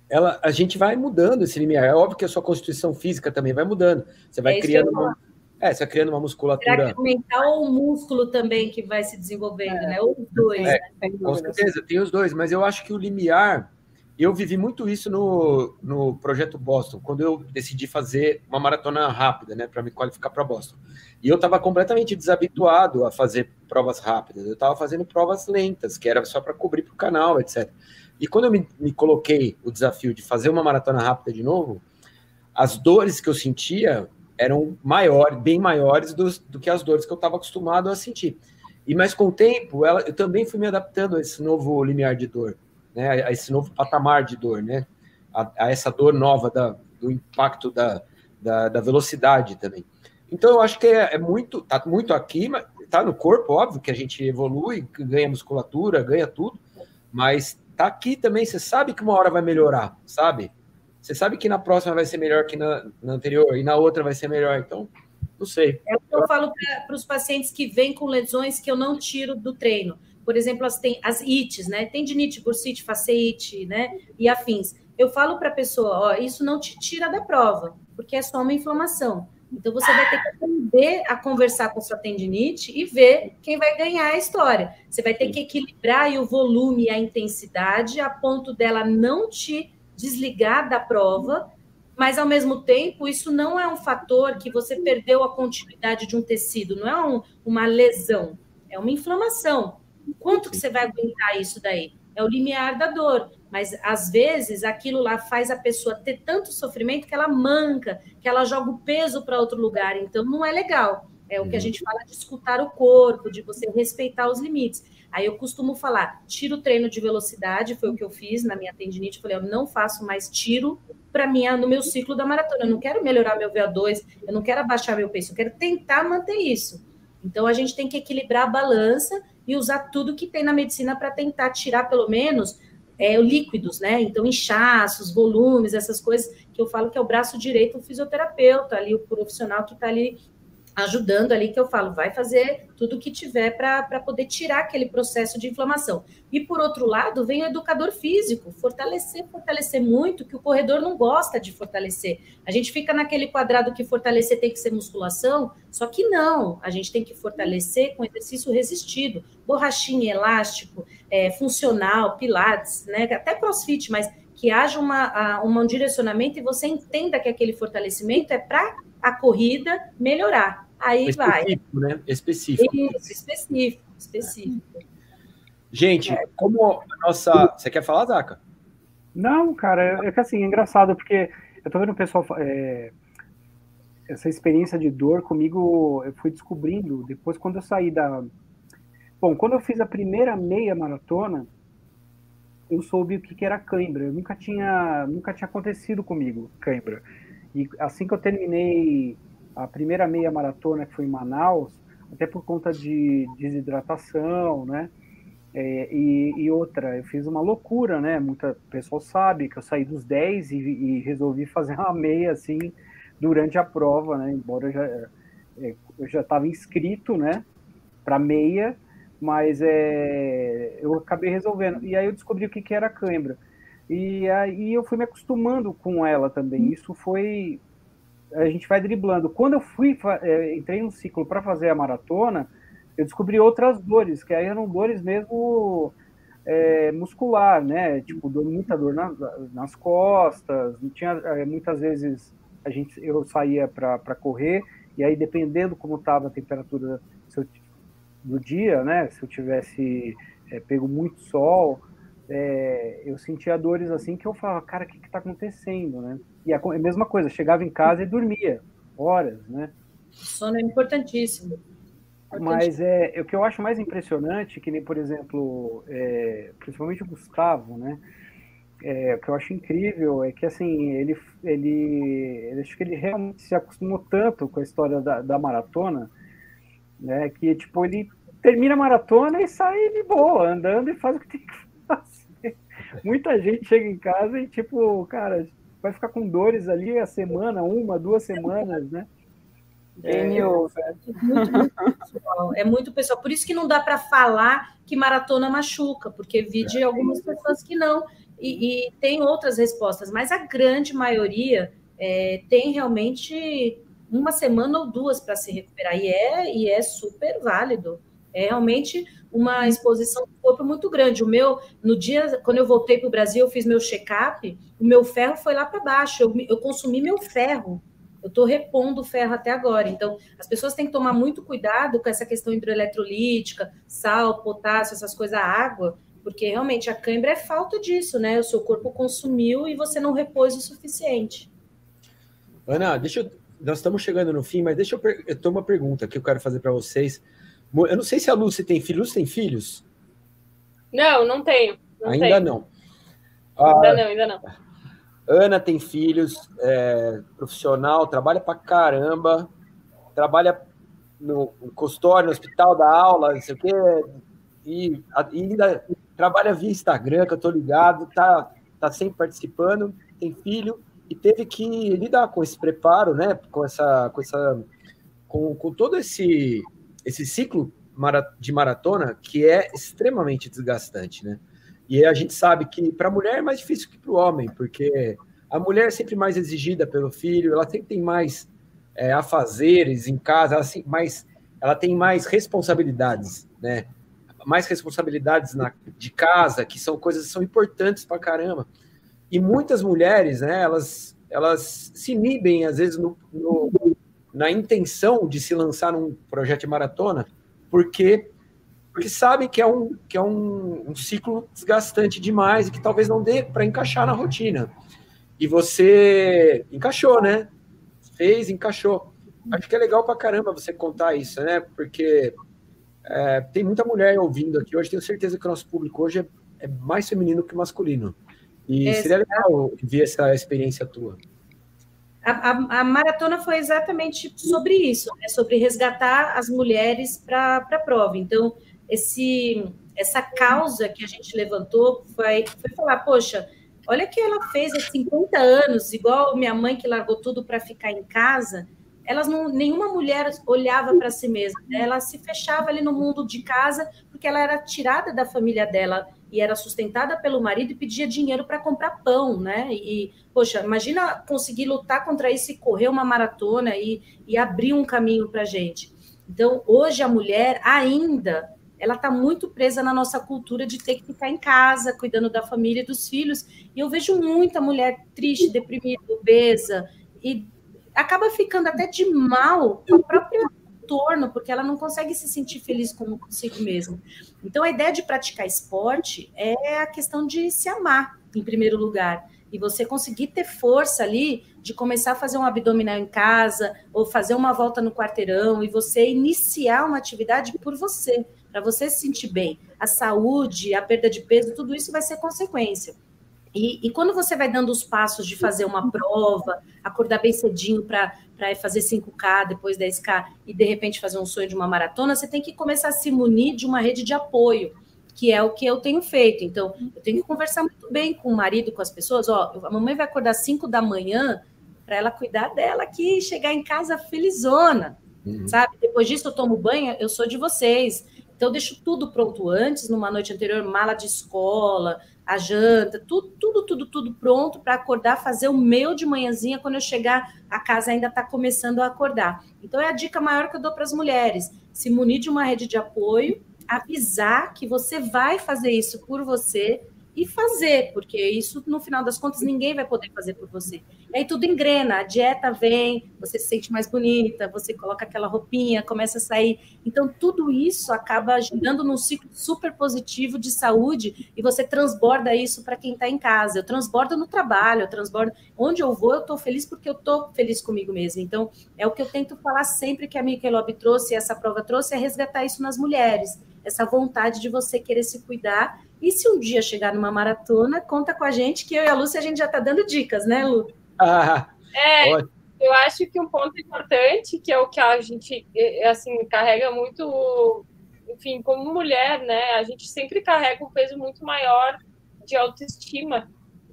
ela, a gente vai mudando esse limiar. É óbvio que a sua constituição física também vai mudando. Você vai é criando uma, é, você vai criando uma musculatura. Será que mental ou o músculo também que vai se desenvolvendo, é. né? Ou os dois, é, né? Com certeza, tem os dois, mas eu acho que o limiar Eu vivi muito isso no, no projeto Boston, quando eu decidi fazer uma maratona rápida, né, para me qualificar para Boston. E eu estava completamente desabituado a fazer provas rápidas. Eu estava fazendo provas lentas, que era só para cobrir para o canal, etc. E quando eu me, me coloquei o desafio de fazer uma maratona rápida de novo, as dores que eu sentia eram maiores, bem maiores do, do que as dores que eu estava acostumado a sentir. E mais com o tempo, ela, eu também fui me adaptando a esse novo limiar de dor né, a esse novo patamar de dor, né, a, a essa dor nova da, do impacto da, da, da, velocidade também. Então eu acho que é, é muito, tá muito aqui, mas tá no corpo, óbvio que a gente evolui, ganha musculatura, ganha tudo, mas tá aqui também, você sabe que uma hora vai melhorar, sabe? Você sabe que na próxima vai ser melhor que na, na anterior, e na outra vai ser melhor, então, não sei. É o que eu falo para os pacientes que vêm com lesões que eu não tiro do treino por exemplo, as, tem as ites, né? Tendinite, bursite, faceite, né? E afins. Eu falo para a pessoa, ó, isso não te tira da prova, porque é só uma inflamação. Então você vai ter que aprender a conversar com sua tendinite e ver quem vai ganhar a história. Você vai ter que equilibrar o volume e a intensidade a ponto dela não te desligar da prova, mas ao mesmo tempo isso não é um fator que você perdeu a continuidade de um tecido, não é um, uma lesão, é uma inflamação. Quanto que você vai aguentar isso daí? É o limiar da dor. Mas às vezes aquilo lá faz a pessoa ter tanto sofrimento que ela manca, que ela joga o peso para outro lugar. Então não é legal. É o que a uhum. gente fala de escutar o corpo, de você respeitar os limites. Aí eu costumo falar, tiro o treino de velocidade, foi o que eu fiz na minha tendinite. Eu falei, eu não faço mais tiro para mim no meu ciclo da maratona. Eu não quero melhorar meu VO2, eu não quero abaixar meu peso, eu quero tentar manter isso. Então a gente tem que equilibrar a balança e usar tudo que tem na medicina para tentar tirar, pelo menos, é, líquidos, né? Então, inchaços, volumes, essas coisas que eu falo que é o braço direito do fisioterapeuta, ali, o profissional que está ali ajudando ali, que eu falo, vai fazer tudo o que tiver para poder tirar aquele processo de inflamação. E por outro lado, vem o educador físico, fortalecer, fortalecer muito, que o corredor não gosta de fortalecer. A gente fica naquele quadrado que fortalecer tem que ser musculação, só que não, a gente tem que fortalecer com exercício resistido, borrachinha, elástico, é, funcional, pilates, né? até crossfit, mas que haja uma, um direcionamento e você entenda que aquele fortalecimento é para a corrida melhorar. Aí específico, vai. né? Específico. Isso, específico, específico. Gente, é. como a nossa. Você quer falar, Zaca? Não, cara, é que assim, é engraçado, porque eu tô vendo o pessoal. É, essa experiência de dor comigo, eu fui descobrindo depois quando eu saí da. Bom, quando eu fiz a primeira meia maratona, eu soube o que era cãibra. Eu nunca tinha, nunca tinha acontecido comigo cãibra. E assim que eu terminei a primeira meia maratona, que foi em Manaus, até por conta de desidratação, né? É, e, e, outra, eu fiz uma loucura, né? Muita pessoa sabe que eu saí dos 10 e, e resolvi fazer uma meia assim durante a prova, né? Embora eu já, é, eu já estava inscrito, né? Para meia, mas é, eu acabei resolvendo. E aí eu descobri o que, que era cãibra. E aí eu fui me acostumando com ela também. Uhum. Isso foi. A gente vai driblando. Quando eu fui, é, entrei no ciclo para fazer a maratona, eu descobri outras dores, que aí eram dores mesmo é, muscular, né? Tipo, dor, muita dor na, nas costas. Tinha, é, muitas vezes a gente, eu saía para correr, e aí dependendo como estava a temperatura eu, do dia, né? Se eu tivesse é, pego muito sol, é, eu sentia dores assim que eu falava, cara, o que está acontecendo, né? E a, a, mesma coisa, chegava em casa e dormia horas, né? Sono é importantíssimo. Mas é, o que eu acho mais impressionante, que nem, por exemplo, é, principalmente o Gustavo, né? É, o que eu acho incrível é que, assim, ele, ele, ele acho que ele realmente se acostumou tanto com a história da, da maratona, né? Que, tipo, ele termina a maratona e sai de boa, andando e faz o que tem que fazer. Muita gente chega em casa e, tipo, cara, vai ficar com dores ali a semana, uma, duas semanas, né? É, é, muito, muito pessoal, é muito pessoal. Por isso que não dá para falar que maratona machuca, porque vi de algumas pessoas que não. E, e tem outras respostas, mas a grande maioria é, tem realmente uma semana ou duas para se recuperar. E é, e é super válido. É realmente uma exposição do corpo muito grande. O meu, no dia, quando eu voltei para o Brasil, eu fiz meu check-up, o meu ferro foi lá para baixo, eu, eu consumi meu ferro. Eu estou repondo o ferro até agora. Então, as pessoas têm que tomar muito cuidado com essa questão hidroeletrolítica, sal, potássio, essas coisas, água, porque realmente a cãibra é falta disso, né? O seu corpo consumiu e você não repôs o suficiente. Ana, deixa eu. Nós estamos chegando no fim, mas deixa eu. Eu tenho uma pergunta que eu quero fazer para vocês. Eu não sei se a Lucy tem filhos. Lucy tem filhos? Não, não tenho. Não ainda tenho. não. Ainda ah, não, ainda não. Ana tem filhos, é, profissional, trabalha pra caramba, trabalha no, no consultório, no hospital, da aula, não sei o quê, e, e ainda trabalha via Instagram, que eu tô ligado, tá, tá sempre participando, tem filho, e teve que lidar com esse preparo, né, com essa, com essa, com, com todo esse, esse ciclo de maratona que é extremamente desgastante, né? E a gente sabe que para a mulher é mais difícil que para o homem, porque a mulher é sempre mais exigida pelo filho, ela sempre tem mais é, afazeres em casa, ela, assim, mais, ela tem mais responsabilidades, né? Mais responsabilidades na, de casa, que são coisas que são importantes para caramba. E muitas mulheres, né, elas, elas se inibem, às vezes, no, no, na intenção de se lançar num projeto de maratona, porque porque sabem que é um, que é um, um ciclo desgastante demais e que talvez não dê para encaixar na rotina. E você encaixou, né? Fez, encaixou. Acho que é legal para caramba você contar isso, né? Porque é, tem muita mulher ouvindo aqui hoje. Tenho certeza que o nosso público hoje é, é mais feminino que masculino. E seria legal ver essa experiência tua. A, a, a, maratona foi exatamente sobre isso, né? sobre resgatar as mulheres para a prova. Então, esse, essa causa que a gente levantou foi, foi falar, poxa, olha que ela fez há 50 anos, igual minha mãe que largou tudo para ficar em casa, elas não, nenhuma mulher olhava para si mesma, né? ela se fechava ali no mundo de casa porque ela era tirada da família dela e era sustentada pelo marido e pedia dinheiro para comprar pão, né? E, poxa, imagina conseguir lutar contra isso e correr uma maratona e, e abrir um caminho para gente. Então, hoje a mulher ainda ela está muito presa na nossa cultura de ter que ficar em casa, cuidando da família e dos filhos. E eu vejo muita mulher triste, deprimida, obesa, e acaba ficando até de mal com o próprio entorno, porque ela não consegue se sentir feliz consigo mesma. Então, a ideia de praticar esporte é a questão de se amar, em primeiro lugar. E você conseguir ter força ali de começar a fazer um abdominal em casa, ou fazer uma volta no quarteirão, e você iniciar uma atividade por você para você se sentir bem. A saúde, a perda de peso, tudo isso vai ser consequência. E, e, quando você vai dando os passos de fazer uma prova, acordar bem cedinho para fazer 5K, depois 10K, e de repente fazer um sonho de uma maratona, você tem que começar a se munir de uma rede de apoio, que é o que eu tenho feito. Então, eu tenho que conversar muito bem com o marido, com as pessoas. Ó, a mamãe vai acordar 5 da manhã para ela cuidar dela aqui e chegar em casa felizona, uhum. sabe? Depois disso, eu tomo banho, eu sou de vocês então, eu deixo tudo pronto antes, numa noite anterior, mala de escola, a janta, tudo, tudo, tudo, tudo pronto para acordar, fazer o meu de manhãzinha, quando eu chegar, a casa ainda está começando a acordar. Então, é a dica maior que eu dou para as mulheres: se munir de uma rede de apoio, avisar que você vai fazer isso por você e fazer, porque isso, no final das contas, ninguém vai poder fazer por você. E aí tudo engrena, a dieta vem, você se sente mais bonita, você coloca aquela roupinha, começa a sair. Então, tudo isso acaba girando num ciclo super positivo de saúde e você transborda isso para quem está em casa. Eu transbordo no trabalho, eu transbordo. Onde eu vou, eu estou feliz porque eu estou feliz comigo mesma. Então, é o que eu tento falar sempre que a Michelob trouxe, essa prova trouxe, é resgatar isso nas mulheres. Essa vontade de você querer se cuidar e se um dia chegar numa maratona, conta com a gente, que eu e a Lúcia a gente já está dando dicas, né, Lu? Ah, é, eu acho que um ponto importante, que é o que a gente assim carrega muito, enfim, como mulher, né? A gente sempre carrega um peso muito maior de autoestima.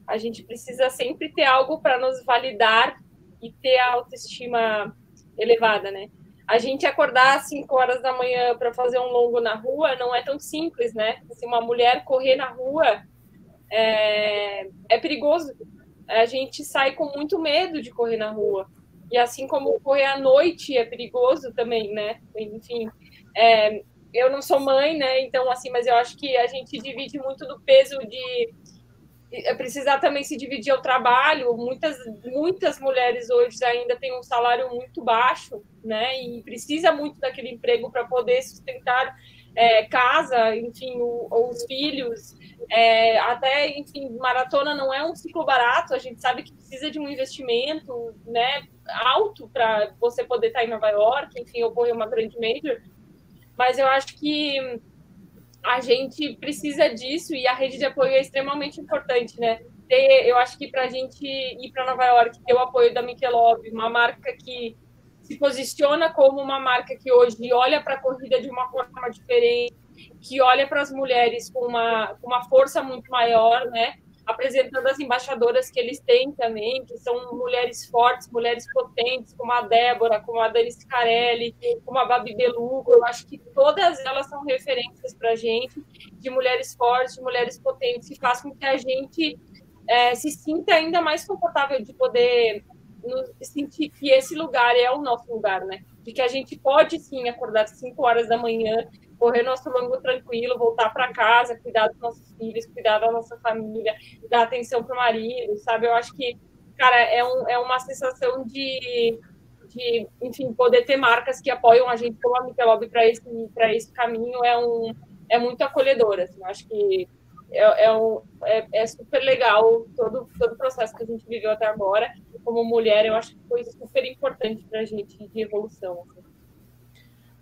A gente precisa sempre ter algo para nos validar e ter a autoestima elevada, né? A gente acordar às 5 horas da manhã para fazer um longo na rua não é tão simples, né? Se uma mulher correr na rua é, é perigoso. A gente sai com muito medo de correr na rua. E assim como correr à noite é perigoso também, né? Enfim, é, eu não sou mãe, né? Então, assim, mas eu acho que a gente divide muito do peso de precisar também se dividir o trabalho. Muitas, muitas mulheres hoje ainda têm um salário muito baixo, né? E precisa muito daquele emprego para poder sustentar é, casa, enfim, o, os filhos. É, até, enfim, maratona não é um ciclo barato. A gente sabe que precisa de um investimento, né? Alto para você poder estar em Nova York, enfim, ocorrer uma grande major. Mas eu acho que a gente precisa disso e a rede de apoio é extremamente importante, né? Ter, eu acho que para a gente ir para Nova York, ter o apoio da Michelob, uma marca que se posiciona como uma marca que hoje olha para a corrida de uma forma diferente, que olha para as mulheres com uma, com uma força muito maior, né? Apresentando as embaixadoras que eles têm também, que são mulheres fortes, mulheres potentes, como a Débora, como a Dani Scarelli, como a Babi Belugo. Eu acho que todas elas são referências para a gente de mulheres fortes, de mulheres potentes, que faz com que a gente é, se sinta ainda mais confortável de poder sentir que esse lugar é o nosso lugar, né? De que a gente pode sim acordar às 5 horas da manhã correr nosso longo tranquilo, voltar para casa, cuidar dos nossos filhos, cuidar da nossa família, dar atenção para o marido, sabe? Eu acho que, cara, é, um, é uma sensação de, de, enfim, poder ter marcas que apoiam a gente como a Michelob para esse, esse caminho é, um, é muito acolhedor, assim, eu acho que é, é, um, é, é, super legal todo, todo o processo que a gente viveu até agora. Como mulher, eu acho que foi super importante para a gente de evolução. Assim.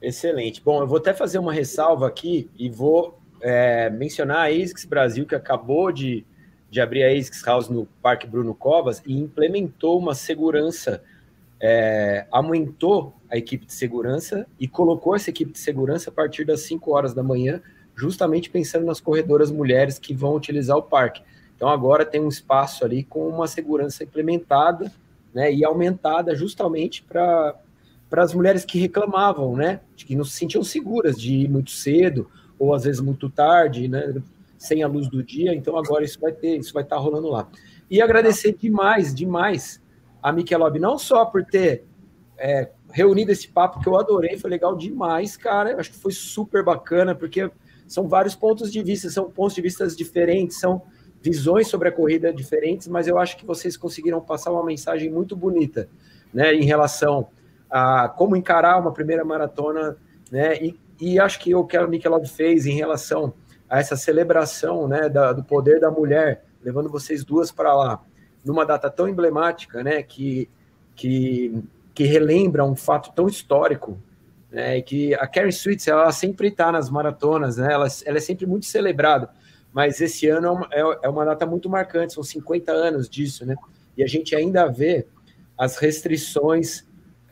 Excelente. Bom, eu vou até fazer uma ressalva aqui e vou é, mencionar a ASICS Brasil, que acabou de, de abrir a ASICS House no Parque Bruno Covas e implementou uma segurança, é, aumentou a equipe de segurança e colocou essa equipe de segurança a partir das 5 horas da manhã, justamente pensando nas corredoras mulheres que vão utilizar o parque. Então agora tem um espaço ali com uma segurança implementada né, e aumentada justamente para para as mulheres que reclamavam, né, de que não se sentiam seguras de ir muito cedo ou às vezes muito tarde, né, sem a luz do dia. Então agora isso vai ter, isso vai estar tá rolando lá. E agradecer demais, demais a Michelob, não só por ter é, reunido esse papo que eu adorei, foi legal demais, cara. Acho que foi super bacana, porque são vários pontos de vista, são pontos de vista diferentes, são visões sobre a corrida diferentes, mas eu acho que vocês conseguiram passar uma mensagem muito bonita, né, em relação a como encarar uma primeira maratona, né? E, e acho que o que a Michelob fez em relação a essa celebração, né, da, do poder da mulher, levando vocês duas para lá, numa data tão emblemática, né, que, que, que relembra um fato tão histórico, né, que a Karen Sweets, ela sempre está nas maratonas, né, ela, ela é sempre muito celebrada, mas esse ano é uma, é, é uma data muito marcante, são 50 anos disso, né, e a gente ainda vê as restrições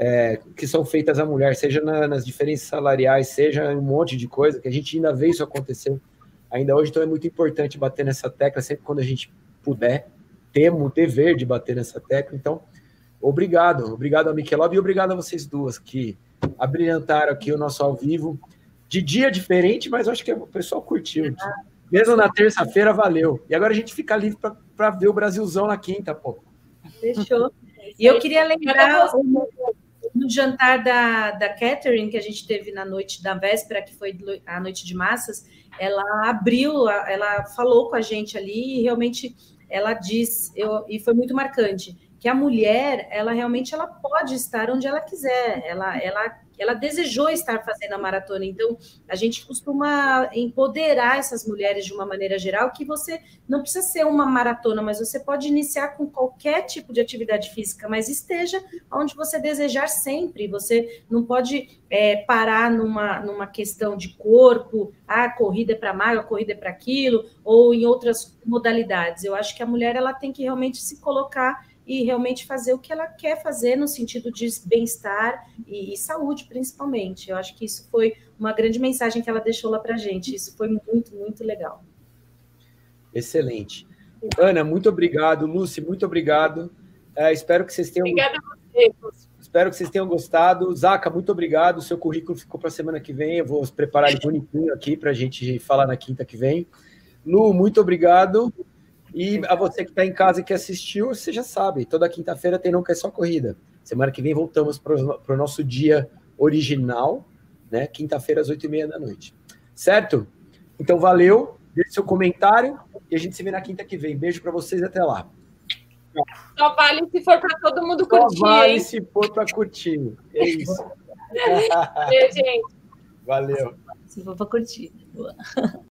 é, que são feitas à mulher, seja na, nas diferenças salariais, seja um monte de coisa, que a gente ainda vê isso acontecer ainda hoje, então é muito importante bater nessa tecla sempre quando a gente puder, temos o dever de bater nessa tecla, então obrigado, obrigado a Michelob e obrigado a vocês duas que abrilhantaram aqui o nosso ao vivo, de dia diferente, mas acho que o pessoal curtiu. Mesmo na terça-feira, valeu. E agora a gente fica livre para ver o Brasilzão na quinta, pô. Fechou. E eu queria lembrar no jantar da, da Catherine, que a gente teve na noite da véspera, que foi a noite de massas, ela abriu, ela falou com a gente ali e realmente ela diz, eu, e foi muito marcante, que a mulher, ela realmente ela pode estar onde ela quiser, ela, ela ela desejou estar fazendo a maratona. Então, a gente costuma empoderar essas mulheres de uma maneira geral, que você não precisa ser uma maratona, mas você pode iniciar com qualquer tipo de atividade física, mas esteja onde você desejar sempre. Você não pode é, parar numa, numa questão de corpo, ah, corrida é para magro, corrida é para aquilo, ou em outras modalidades. Eu acho que a mulher ela tem que realmente se colocar e realmente fazer o que ela quer fazer no sentido de bem-estar e, e, saúde, principalmente. Eu acho que isso foi uma grande mensagem que ela deixou lá para a gente. Isso foi muito, muito legal. Excelente. Ana, muito obrigado. Lúcia, muito obrigado. É, espero que vocês tenham. Obrigada a você. Espero que vocês tenham gostado. Zaca, muito obrigado. O seu currículo ficou para a semana que vem. Eu vou preparar ele bonitinho aqui para a gente falar na quinta que vem. Lu, muito obrigado. E a você que está em casa e que assistiu, você já sabe, toda quinta-feira tem Nunca é Só Corrida. Semana que vem voltamos para o nosso dia original, né? Quinta-feira às oito e meia da noite. certo? Então, valeu, deixe seu comentário e a gente se vê na quinta que vem. Beijo para vocês até lá. Só vale se for para todo mundo curtir. Só vale hein? se for para curtir. É isso. Beijo, gente. Valeu. Se for para curtir. Boa.